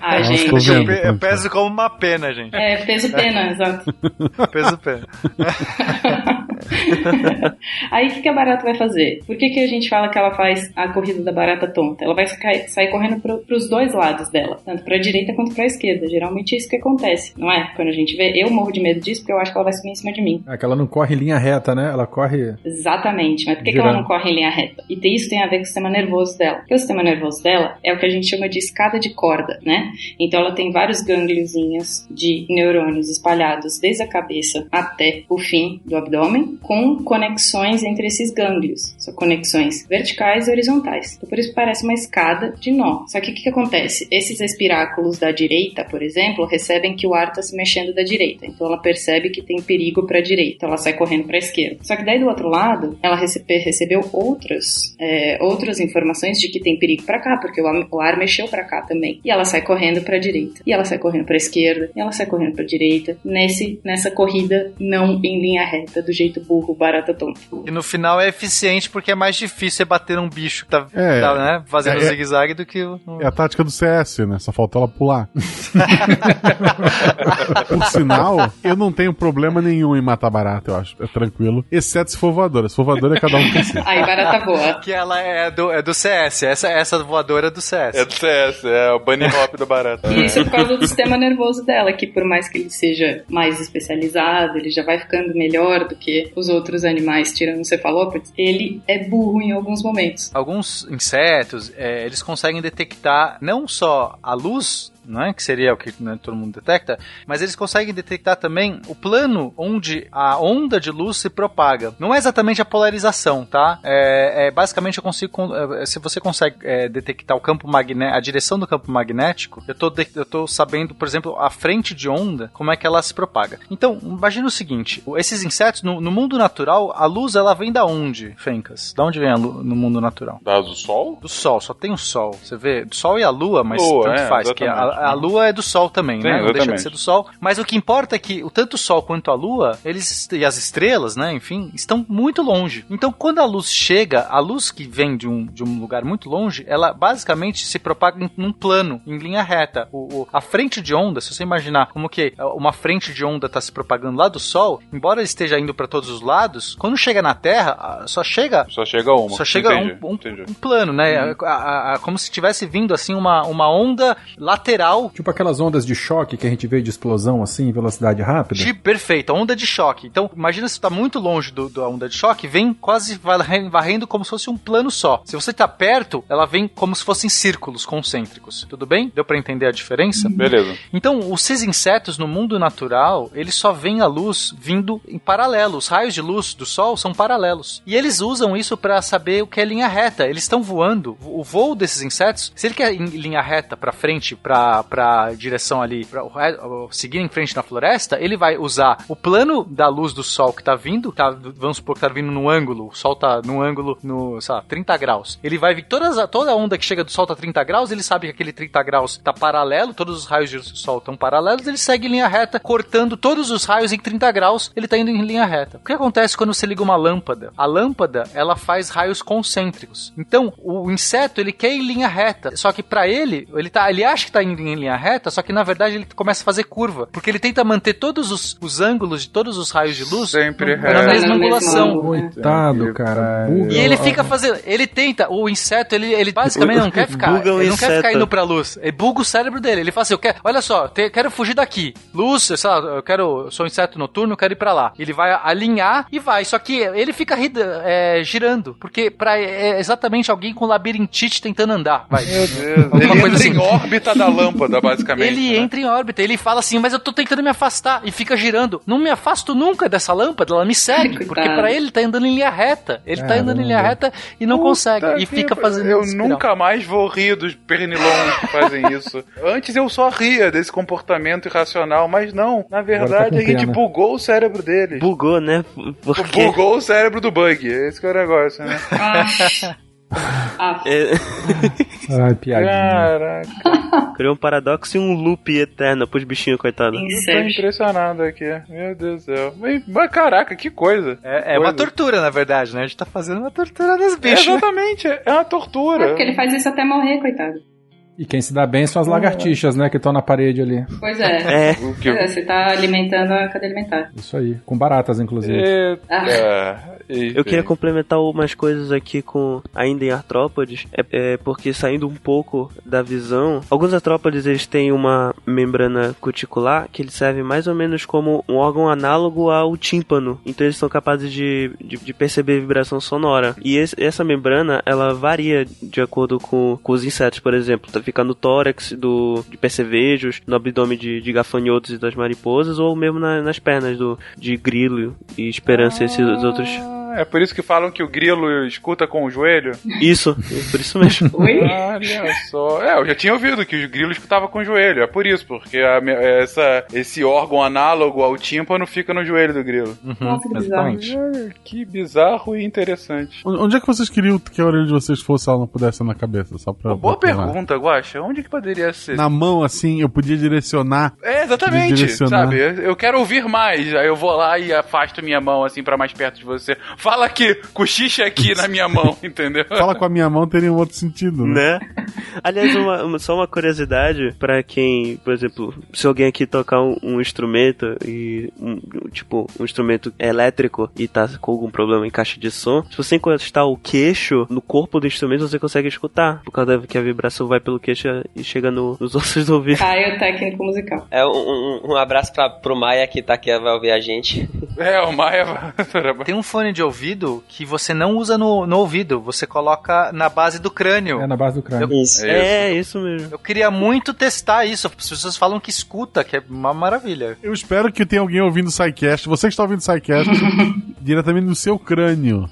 Ah, Nossa, gente. vendo. Eu, pe- eu peso como uma pena, gente. É, peso pena, exato. (laughs) Peso pena. (laughs) (laughs) Aí o que, que a barata vai fazer? Por que, que a gente fala que ela faz a corrida da barata tonta? Ela vai sair, correndo pro, pros dois lados dela, tanto pra direita quanto pra esquerda. Geralmente é isso que acontece, não é? Quando a gente vê, eu morro de medo disso porque eu acho que ela vai subir em cima de mim. É que ela não corre em linha reta, né? Ela corre. Exatamente, mas por que, que ela não corre em linha reta? E isso tem a ver com o sistema nervoso dela. Porque o sistema nervoso dela é o que a gente chama de escada de corda, né? Então ela tem vários gângliozinhos de neurônios espalhados desde a cabeça até o fim do abdômen, com conexões entre esses gânglios. São conexões verticais e horizontais. Então por isso parece uma escada de nó. Só que o que, que acontece? Esses espiráculos da direita, por exemplo, recebem que o ar está se mexendo da direita. Então ela percebe que tem perigo para a direita. Ela sai correndo para a esquerda. Só que daí do outro lado, ela recebe- recebeu outras, é, outras informações de que tem perigo para cá, porque o, o ar mexeu para cá também. E ela sai correndo para a direita. E ela sai correndo para a esquerda. E ela sai correndo para a direita. Nesse, nessa corrida não em linha reta, do jeito burro, barata tonto. E no final é eficiente porque é mais difícil você bater um bicho que tá, É. tá, né, fazendo É, é- zigue-zague do que o. É a tática do CS, né? Só faltou ela pular. (laughs) Por sinal, eu não tenho problema nenhum em matar barata, eu acho. É tranquilo. Exceto se for voadora. Se for voadora, é cada um por si. Aí, barata boa. (laughs) Que ela é do, é do CS. Essa, essa voadora é do CS. É do CS, é o bunny hop da barata. (laughs) E isso é por causa do sistema nervoso dela, que por mais que ele seja mais especializado, ele já vai ficando melhor do que os outros animais, tirando o cefalópodes, ele é burro em alguns momentos. Alguns insetos, é, eles conseguem detectar não só a luz, não é? que seria o que né, todo mundo detecta, mas eles conseguem detectar também o plano onde a onda de luz se propaga. Não é exatamente a polarização, tá? É, é, basicamente eu consigo, con- é, se você consegue é, detectar o campo magnético, a direção do campo magnético, eu tô, de- eu tô sabendo, por exemplo, a frente de onda, como é que ela se propaga. Então, imagina o seguinte, esses insetos, no, no mundo natural, a luz ela vem da onde, Fencas? Da onde vem a luz no mundo natural? Da do sol? Do sol, só tem o sol. Você vê, do sol e a lua, mas Lua, tanto é, faz. Que a, exatamente. A Lua é do Sol também, Sim, né? Não deixa de ser do Sol. Mas o que importa é que o- tanto o Sol quanto a Lua, eles e as estrelas, né? Enfim, estão muito longe. Então, quando a luz chega, a luz que vem de um, de um lugar muito longe, ela basicamente se propaga em num plano, em linha reta. O, o- a frente de onda, se você imaginar como que uma frente de onda está se propagando lá do Sol, embora ele esteja indo para todos os lados, quando chega na Terra, só chega Só chega uma. só chega Entendi, um, um- entendi. um plano, né? A- a- a- como se tivesse vindo assim uma, uma onda lateral Tipo aquelas ondas de choque que a gente vê de explosão assim, em velocidade rápida. de perfeito, a onda de choque. Então, imagina se tá muito longe do, da onda de choque, vem quase varrendo, varrendo como se fosse um plano só. Se você tá perto, ela vem como se fossem círculos concêntricos. Tudo bem? Deu pra entender a diferença? Beleza. Então, esses insetos no mundo natural, eles só veem a luz vindo em paralelo. Os raios de luz do Sol são paralelos. E eles usam isso para saber o que é linha reta. Eles estão voando. O voo desses insetos, se ele quer em linha reta para frente, para para direção ali, para seguir em frente na floresta, ele vai usar o plano da luz do Sol que tá vindo, tá, vamos supor que tá vindo num ângulo, o Sol tá num ângulo no, sei lá, 30 graus. Ele vai vir todas, toda onda que chega do Sol tá 30 graus, ele sabe que aquele 30 graus tá paralelo, todos os raios do Sol estão paralelos, ele segue em linha reta, cortando todos os raios em 30 graus, ele tá indo em linha reta. O que acontece quando você liga uma lâmpada? A lâmpada, ela faz raios concêntricos. Então, o inseto, ele quer ir em linha reta, só que pra ele, ele tá, ele acha que tá indo em linha reta, só que na verdade ele começa a fazer curva, porque ele tenta manter todos os, os ângulos de todos os raios de luz Sempre na reto. mesma No angulação. Coitado, cara. Buga E ele a- fica fazendo. Ele tenta, o inseto, ele, ele basicamente não quer ficar. Buga ele não quer ficar indo pra luz. Ele buga o cérebro dele. Ele fala assim: eu quero, olha só, te- quero fugir daqui. Luz, sei lá, eu quero. Eu sou um inseto noturno, eu quero ir pra lá. Ele vai alinhar e vai. Só que ele fica rida- é, girando. Porque pra, é exatamente alguém com labirintite tentando andar. Vai. Meu Deus. Alguma Ele coisa entra assim. em órbita da lâmpada, basicamente. Ele né? entra em órbita, ele fala assim, mas eu tô tentando me afastar e fica girando. Não me afasto nunca dessa lâmpada, ela me segue, (laughs) Coitado. porque pra ele tá andando em linha reta. Ele tá andando em linha Caramba. reta e não Puta consegue e fica fazendo Eu espiral. nunca mais vou rir dos pernilongos que fazem (laughs) isso. Antes eu só ria desse comportamento irracional, mas não. Na verdade, com a gente bugou o cérebro deles. Bugou, né? Bugou o cérebro do bug. Esse que é o negócio, né? Ah, ah, (laughs) é, Ai, piadinha. Caraca, criou um paradoxo e um loop eterno pros bichinhos, coitados. eu tô impressionado aqui. Meu Deus do céu. Mas, mas caraca, que coisa. É, é uma Coisa. tortura, na verdade, né? A gente tá fazendo uma tortura nos É, bichos. né? exatamente, é uma É tortura. porque ele faz isso até morrer, coitado. E quem se dá bem são as lagartixas, né? Que estão na parede ali. Pois é. É, Pois é, você tá alimentando a cadeia alimentar. Isso aí. Com baratas, inclusive. Eita. Eu queria complementar umas coisas aqui com ainda em artrópodes, é, é porque saindo um pouco da visão, alguns artrópodes eles têm uma membrana cuticular que ele serve mais ou menos como um órgão análogo ao tímpano, então eles são capazes de, de, de perceber vibração sonora. E esse- essa membrana ela varia de acordo com, com os insetos, por exemplo, tá fica no tórax do de percevejos, no abdômen de, de gafanhotos e das mariposas, ou mesmo na- nas pernas do de grilo e esperança e esses outros É por isso que falam que o grilo escuta com o joelho? Isso, por isso mesmo. (laughs) Oi? Olha só. É, eu já tinha ouvido que os grilos escutavam com o joelho. É por isso, porque a essa, esse órgão análogo ao tímpano fica no joelho do grilo. Nossa, que bizarro. exatamente. Olha, Que bizarro e interessante. Onde é que vocês queriam que a orelha de vocês fosse se ela não pudesse ser na cabeça? Só pra, Boa pra pergunta, Guaxa. Onde que poderia ser? Na mão, assim, eu podia direcionar. É, exatamente, Direcionar. sabe? Eu quero ouvir mais. Aí eu vou lá e afasto minha mão assim pra mais perto de você. Fala aqui, cochicha aqui na minha mão, (laughs) entendeu? Fala com a minha mão teria um outro sentido, né? Né? Aliás, uma- uma- só uma curiosidade pra quem, por exemplo, se alguém aqui tocar um, um instrumento e um, tipo um instrumento elétrico e tá com algum problema em caixa de som, se você encostar o queixo no corpo do instrumento, você consegue escutar, por causa que a vibração vai pelo queixo e chega no- nos (laughs) ossos do ouvido. Caio técnico musical. É um, um, um abraço pra, pro Maia que tá aqui, vai ouvir a gente. É, o Maia. Tem um fone de ouvido que você não usa no, no ouvido, você coloca na base do crânio. É na base do crânio. Isso. É, isso mesmo. Eu queria muito testar isso. As pessoas falam que escuta, que é uma maravilha. Eu espero que tenha alguém ouvindo o SciCast. Você que está ouvindo o SciCast, (laughs) diretamente no seu crânio.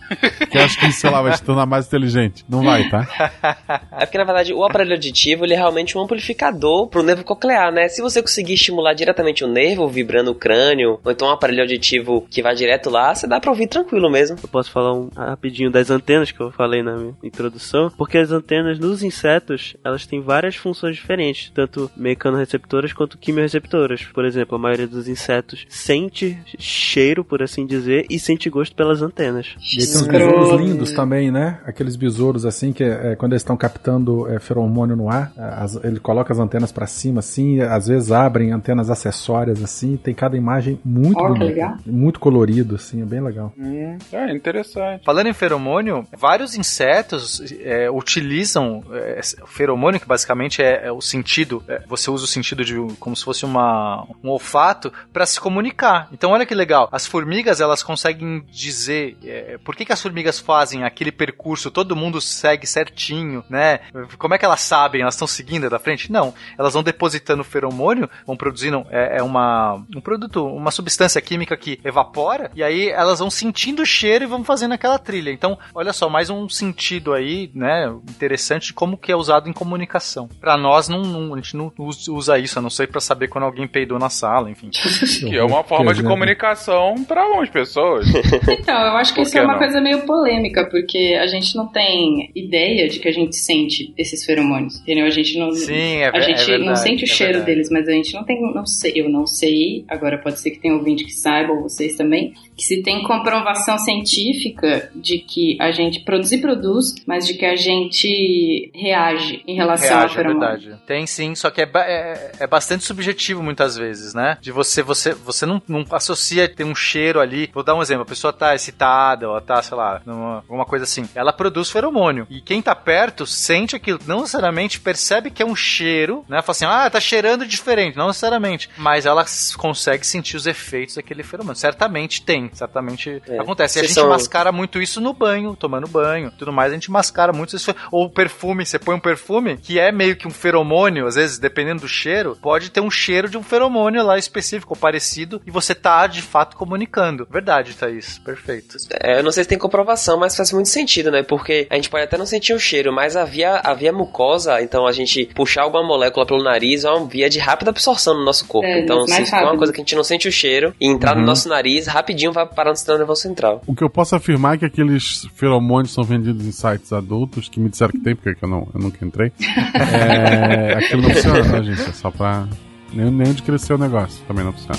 Que eu acho que, sei lá, vai te tornar mais inteligente. Não vai, tá? (laughs) É porque, na verdade, o aparelho auditivo ele é realmente um amplificador pro nervo coclear, né? Se você conseguir estimular diretamente o nervo, vibrando o crânio, ou então um aparelho auditivo que vai direto lá, você dá pra ouvir tranquilo mesmo. Eu posso falar um, rapidinho das antenas que eu falei na minha introdução, porque as antenas nos insetos, elas têm várias funções diferentes, tanto mecanoreceptoras quanto quimiorreceptoras. Por exemplo, a maioria dos insetos sente cheiro, por assim dizer, e sente gosto pelas antenas. E aí tem uns besouros lindos também, né? Aqueles besouros assim que é, quando eles estão captando é, feromônio no ar, as, ele coloca as antenas pra cima assim, às vezes abrem antenas acessórias assim, tem cada imagem muito que bonita, legal. muito colorido assim, é bem legal. Hum, é interessante. Falando em feromônio, vários insetos é, utilizam é, o feromônio, que basicamente é, é o sentido, é, você usa o sentido de como se fosse uma, um olfato para se comunicar. Então olha que legal, as formigas elas conseguem dizer é, por que, que as formigas fazem aquele percurso, todo mundo segue certinho, né? Como é que elas sabem? Elas estão seguindo da frente? Não, elas vão depositando feromônio, vão produzindo é, é uma um produto, uma substância química que evapora e aí elas vão sentindo o cheiro e vão fazendo aquela trilha. Então, olha só, mais um sentido aí, né, interessante de como que é usado em comunicação. Pra nós não, não- a gente não us- usa isso, a não ser pra saber quando alguém peidou na sala, enfim. Que é uma forma de exemplo. comunicação para algumas pessoas. (laughs) Então, eu acho que isso é uma não? coisa meio polêmica, porque a gente não tem ideia de que a gente sente esses feromônios, entendeu? A gente não, Sim, é a ver- é gente não verdade, sente o é cheiro verdade. deles, mas a gente não tem, não sei, eu não sei, agora pode ser que tenha ouvinte que saiba, ou vocês também, que se tem comprovação científica de que a gente produz e produz, mas de que a gente reage em relação ao Reage, é feromônio. verdade. Tem sim, só que é, é, é bastante subjetivo muitas vezes, né? De você, você, você não, não associa ter um cheiro ali. Vou dar um exemplo, a pessoa tá excitada, ou tá, sei lá, numa, alguma coisa assim. Ela produz feromônio. E quem tá perto sente aquilo. Não necessariamente percebe que é um cheiro, né? Fala assim, ah, tá cheirando diferente. Não necessariamente. Mas ela consegue sentir os efeitos daquele feromônio. Certamente tem, certamente É. acontece. E a gente são- mascara muito isso no banho, tomando banho, tudo mais. A gente mascara muito isso. Ou perfume, você põe um perfume que é meio que um feromônio, às vezes, dependendo do cheiro, pode ter um cheiro de um feromônio lá específico ou parecido e você tá de fato comunicando. Verdade, Thaís. Perfeito. É, eu não sei se tem comprovação, mas faz muito sentido, né? Porque a gente pode até não sentir o cheiro, mas a via, a via mucosa, então a gente puxar alguma molécula pelo nariz é uma via de rápida absorção no nosso corpo. É, então, se for uma coisa que a gente não sente o cheiro e entrar Uhum. no nosso nariz, rapidinho vai parar no sistema nervoso central. O que eu posso afirmar é que aqueles feromônios são vendidos em sites adultos, que me disseram que tem, porque eu, não, eu nunca entrei. (laughs) É, aquilo não funciona, tá, gente? É só pra. Nem, nem onde crescer o negócio. Também não funciona.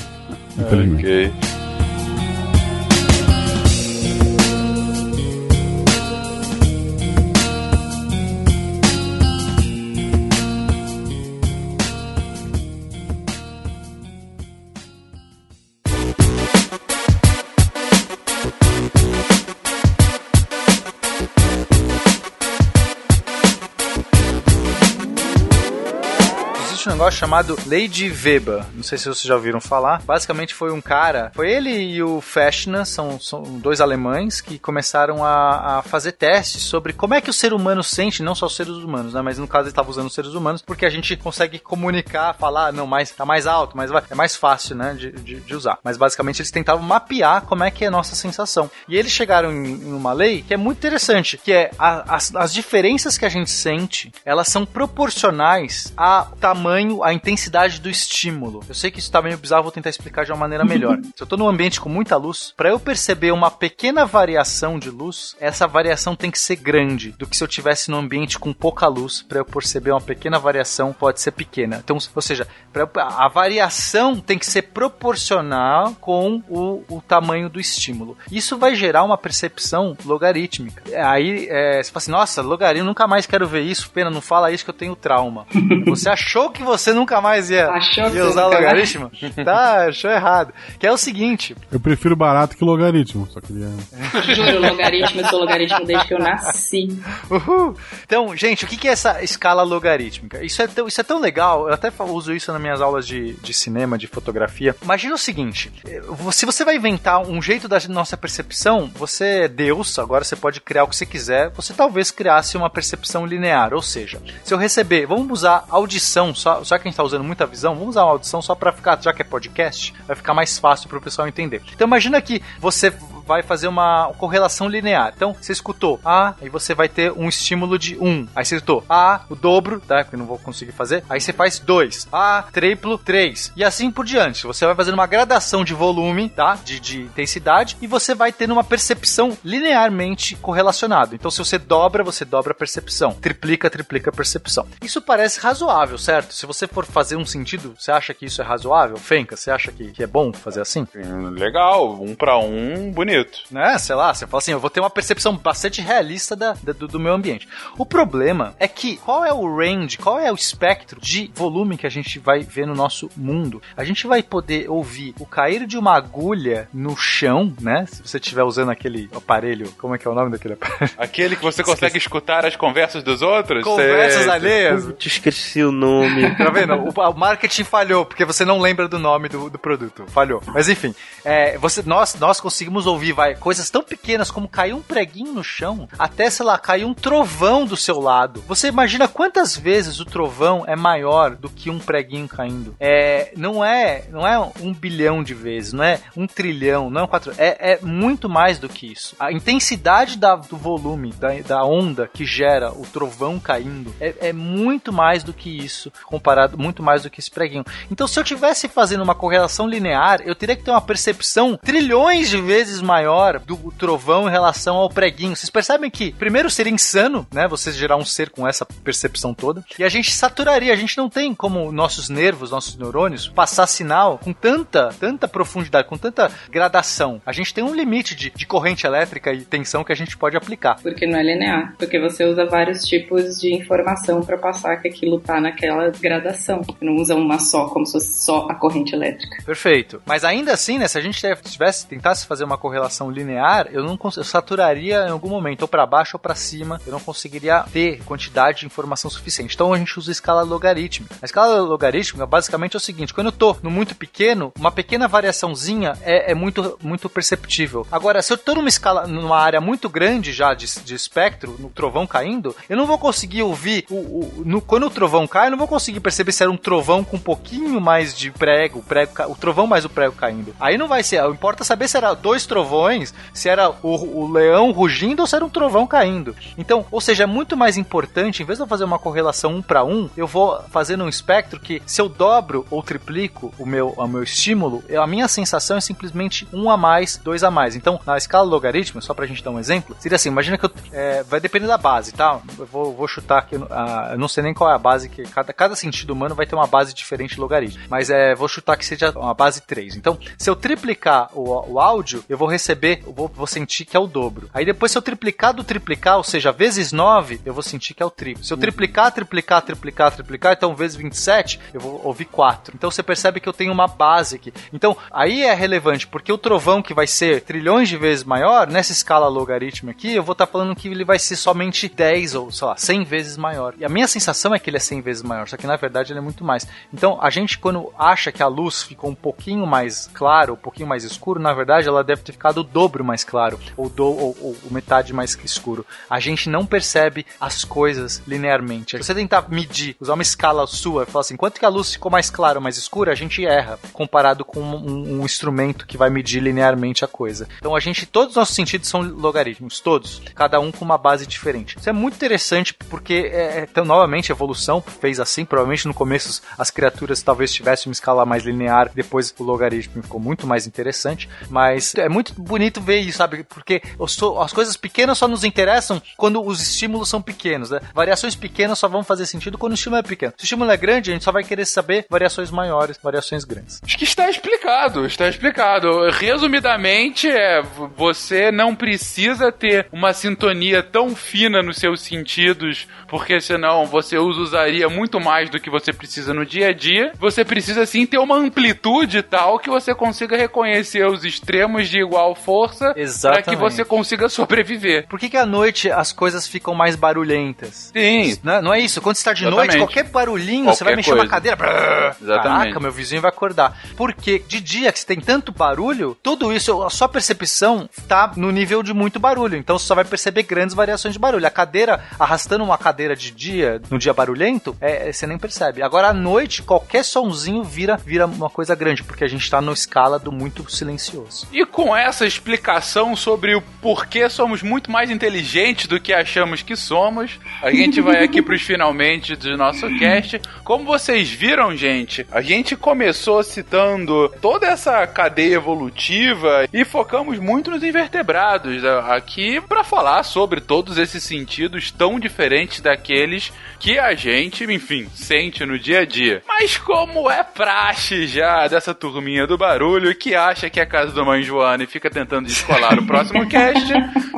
Infelizmente. ok. Existe chamado Lady Weber. Não sei se vocês já ouviram falar. Basicamente foi um cara. Foi ele e o Fechner, são, são dois alemães que começaram a, a fazer testes sobre como é que o ser humano sente, não só os seres humanos, né? Mas no caso ele estava usando os seres humanos, porque a gente consegue comunicar, falar, não, mais tá mais alto, mas é mais fácil, né? De, de, de usar. Mas basicamente eles tentavam mapear como é que é a nossa sensação. E eles chegaram em, em uma lei que é muito interessante, que é a- as, as diferenças que a gente sente, elas são proporcionais ao tamanho, à intensidade do estímulo. Eu sei que isso tá meio bizarro, vou tentar explicar de uma maneira melhor. (laughs) Se eu tô num ambiente com muita luz, para eu perceber uma pequena variação de luz, essa variação tem que ser grande do que se eu tivesse num ambiente com pouca luz, para eu perceber uma pequena variação pode ser pequena. Então, ou seja, pra a variação tem que ser proporcional com o, o tamanho do estímulo. Isso vai gerar uma percepção logarítmica. Aí é, você fala assim, nossa, logaritmo, nunca mais quero ver isso, pena, não fala isso que eu tenho trauma. (laughs) você achou que você nunca mais ia, Achou ia você usar nunca mais- logaritmo? tá, achou errado. Que é o seguinte, Eu prefiro barato que logaritmo. Só queria. (laughs) Juro, logaritmo, eu sou logaritmo desde que eu nasci. Uhul. Então, gente, o que é essa escala logarítmica? Isso é tão, isso é tão legal, eu até uso isso nas minhas aulas de, de cinema, de fotografia. Imagina o seguinte: eh, se você vai inventar um jeito da nossa percepção, você é Deus, agora você pode criar o que você quiser, você talvez criasse uma percepção linear. Ou seja, se eu receber, vamos usar audição, só, só que a gente tá usando muita visão, vamos usar uma audição só pra ficar, já que é podcast, vai ficar mais fácil pro pessoal entender. Então imagina que você vai fazer uma correlação linear. Então, você escutou A, aí você vai ter um estímulo de 1. Aí você escutou A, o dobro, tá? Porque eu não vou conseguir fazer. Aí você faz 2. A, triplo, 3. E assim por diante. Você vai fazendo uma gradação de volume, tá? De, de intensidade. E você vai tendo uma percepção linearmente correlacionada. Então, se você dobra, você dobra a percepção. Triplica, triplica a percepção. Isso parece razoável, certo? Se você for fazer um sentido, você acha que isso é razoável? Fenka, você acha que, que é bom fazer assim? Hum, Legal, um pra um, bonito. Né? Sei lá, você fala assim, eu vou ter uma percepção bastante realista da, da- do, do meu ambiente. O problema é que qual é o range, qual é o espectro de volume que a gente vai ver no nosso mundo? A gente vai poder ouvir o cair de uma agulha no chão, né? Se você estiver usando aquele aparelho, como é que é o nome daquele aparelho? (laughs) Aquele que você consegue escutar as conversas dos outros? Conversas Sei. alheias. Te esqueci o nome. (laughs) Tá vendo? O, o marketing falhou, porque você não lembra do nome do, do produto. Falhou. Mas enfim, é, você, nós, nós conseguimos ouvir vai, coisas tão pequenas como cair um preguinho no chão, até, sei lá, cair um trovão do seu lado. Você imagina quantas vezes o trovão é maior do que um preguinho caindo? É, não é, não é um bilhão de vezes, não é um trilhão, não é um quatro. É, é muito mais do que isso. A intensidade da, do volume, da, da onda que gera o trovão caindo é, é muito mais do que isso, comparado, muito mais do que esse preguinho. Então, se eu tivesse fazendo uma correlação linear, eu teria que ter uma percepção trilhões de vezes maior do trovão em relação ao preguinho. Vocês percebem que, primeiro, seria insano, né? Você gerar um ser com essa percepção toda. E a gente saturaria. A gente não tem como nossos nervos, nossos neurônios, passar sinal com tanta, tanta profundidade, com tanta gradação. A gente tem um limite de, de corrente elétrica e tensão que a gente pode aplicar. Porque não é linear. Porque você usa vários tipos de informação pra passar que aquilo tá naquela gradação. Você não usa uma só, como se fosse só a corrente elétrica. Perfeito. Mas ainda assim, né, se a gente tivesse tentasse fazer uma correlação linear, eu não eu saturaria em algum momento, ou para baixo ou para cima, eu não conseguiria ter quantidade de informação suficiente. Então a gente usa escala logarítmica. A escala logarítmica basicamente é o seguinte: quando eu tô no muito pequeno, uma pequena variaçãozinha é, é muito, muito perceptível. Agora, se eu tô numa escala, numa área muito grande já de, de espectro, no trovão caindo, eu não vou conseguir ouvir o, o- no- quando o trovão cai, eu não vou conseguir perceber se era um trovão com um pouquinho mais de prego, o prego, o trovão mais o prego caindo. Aí não vai ser, importa saber se era dois trovões, se era o, o leão rugindo ou se era um trovão caindo. Então, ou seja, é muito mais importante, em vez de eu fazer uma correlação um para um, eu vou fazer num espectro que se eu dobro ou triplico o meu, o meu estímulo, a minha sensação é simplesmente um a mais, dois a mais. Então, na escala logarítmica, só pra gente dar um exemplo, seria assim, imagina que eu, é, vai depender da base, tá? Eu vou, vou chutar aqui, ah, eu não sei nem qual é a base, que cada, cada sentido humano vai ter uma base diferente logarítmica, mas é, vou chutar que seja uma base 3. Então, se eu triplicar o, o áudio, eu vou receber, eu vou, vou sentir que é o dobro. Aí depois, se eu triplicar do triplicar, ou seja, vezes 9, eu vou sentir que é o triplo. Se eu triplicar, triplicar, triplicar, triplicar, então vezes 27, eu vou ouvir 4. Então você percebe que eu tenho uma base aqui. Então, aí é relevante, porque o trovão que vai ser trilhões de vezes maior, nessa escala logarítmica aqui, eu vou estar falando que ele vai ser somente 10 ou, sei lá, 100 vezes maior. E a minha sensação é que ele é 100 vezes maior, só que na verdade ele é muito mais. Então, a gente quando acha que a luz ficou um pouquinho mais claro, um pouquinho mais escuro, na verdade ela deve ter ficado o dobro mais claro, ou, do, ou, ou, metade mais escuro. A gente não percebe as coisas linearmente. Se você tentar medir, usar uma escala sua e falar assim, quanto que a luz ficou mais clara ou mais escura, a gente erra, comparado com um, um instrumento que vai medir linearmente a coisa. Então a gente, todos os nossos sentidos são logarítmicos, todos, cada um com uma base diferente. Isso é muito interessante porque, é, então, novamente, a evolução fez assim, provavelmente no começo as criaturas talvez tivessem uma escala mais linear, depois o logaritmo ficou muito mais interessante, mas é muito bonito ver isso, sabe? Porque sou- as coisas pequenas só nos interessam quando os estímulos são pequenos, né? Variações pequenas só vão fazer sentido quando o estímulo é pequeno. Se o estímulo é grande, a gente só vai querer saber variações maiores, variações grandes. Acho que está explicado, está explicado. Resumidamente, é, você não precisa ter uma sintonia tão fina nos seus sentidos, porque senão você usaria muito mais do que você precisa no dia a dia. Você precisa sim ter uma amplitude tal que você consiga reconhecer os extremos de igual força para que você consiga sobreviver. Por que, que à noite as coisas ficam mais barulhentas? Sim. Não é, não é isso? Quando você tá de Exatamente. noite, qualquer barulhinho, você vai Qualquer mexer uma coisa. cadeira. brrr, Exatamente. Caraca, meu vizinho vai acordar. Porque de dia que você tem tanto barulho, tudo isso, a sua percepção tá no nível de muito barulho. Então você só vai perceber grandes variações de barulho. A cadeira, arrastando uma cadeira de dia, no dia barulhento, é, é, você nem percebe. Agora à noite, qualquer sonzinho vira, vira uma coisa grande, porque a gente tá na escala do muito silencioso. E com essa explicação sobre o porquê somos muito mais inteligentes do que achamos que somos, a gente vai aqui pros finalmente do nosso cast. Como vocês viram, gente, a gente começou citando toda essa cadeia evolutiva e focamos muito nos invertebrados né, aqui para falar sobre todos esses sentidos tão diferentes daqueles que a gente, enfim, sente no dia a dia. Mas como é praxe já dessa turminha do barulho que acha que é a casa da mãe Joana e fica tentando descolar o próximo (laughs) cast,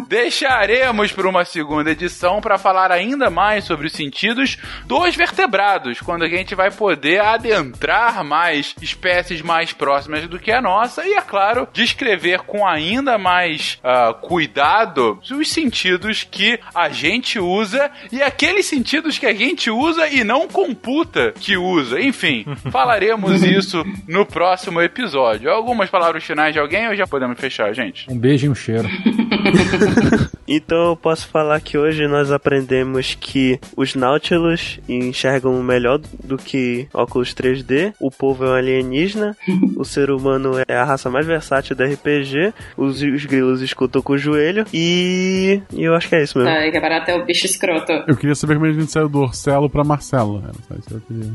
deixaremos por uma segunda edição para falar ainda mais sobre os sentidos dos vertebrados, quando a gente vai poder adentrar mais espécies mais próximas do que a nossa e, é claro, descrever com ainda mais uh, cuidado os sentidos que a gente usa e aqueles sentidos que a gente usa e não computa que usa. Enfim, (laughs) falaremos isso no próximo episódio. Algumas palavras finais de alguém ou já podemos fechar, gente? Um beijo e um cheiro. (laughs) (laughs) então eu posso falar que hoje nós aprendemos que os Nautilus enxergam melhor do que óculos 3D, o povo é um alienígena, o ser humano é a raça mais versátil da RPG, os, os grilos escutam com o joelho e, e eu acho que é isso mesmo. Tá, e que barato é o bicho escroto. Eu queria saber como a gente saiu do Orcelo pra Marcelo. Era só isso que eu queria.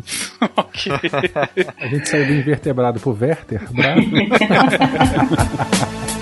ok. (laughs) A gente saiu do invertebrado pro Werther, bravo. (laughs)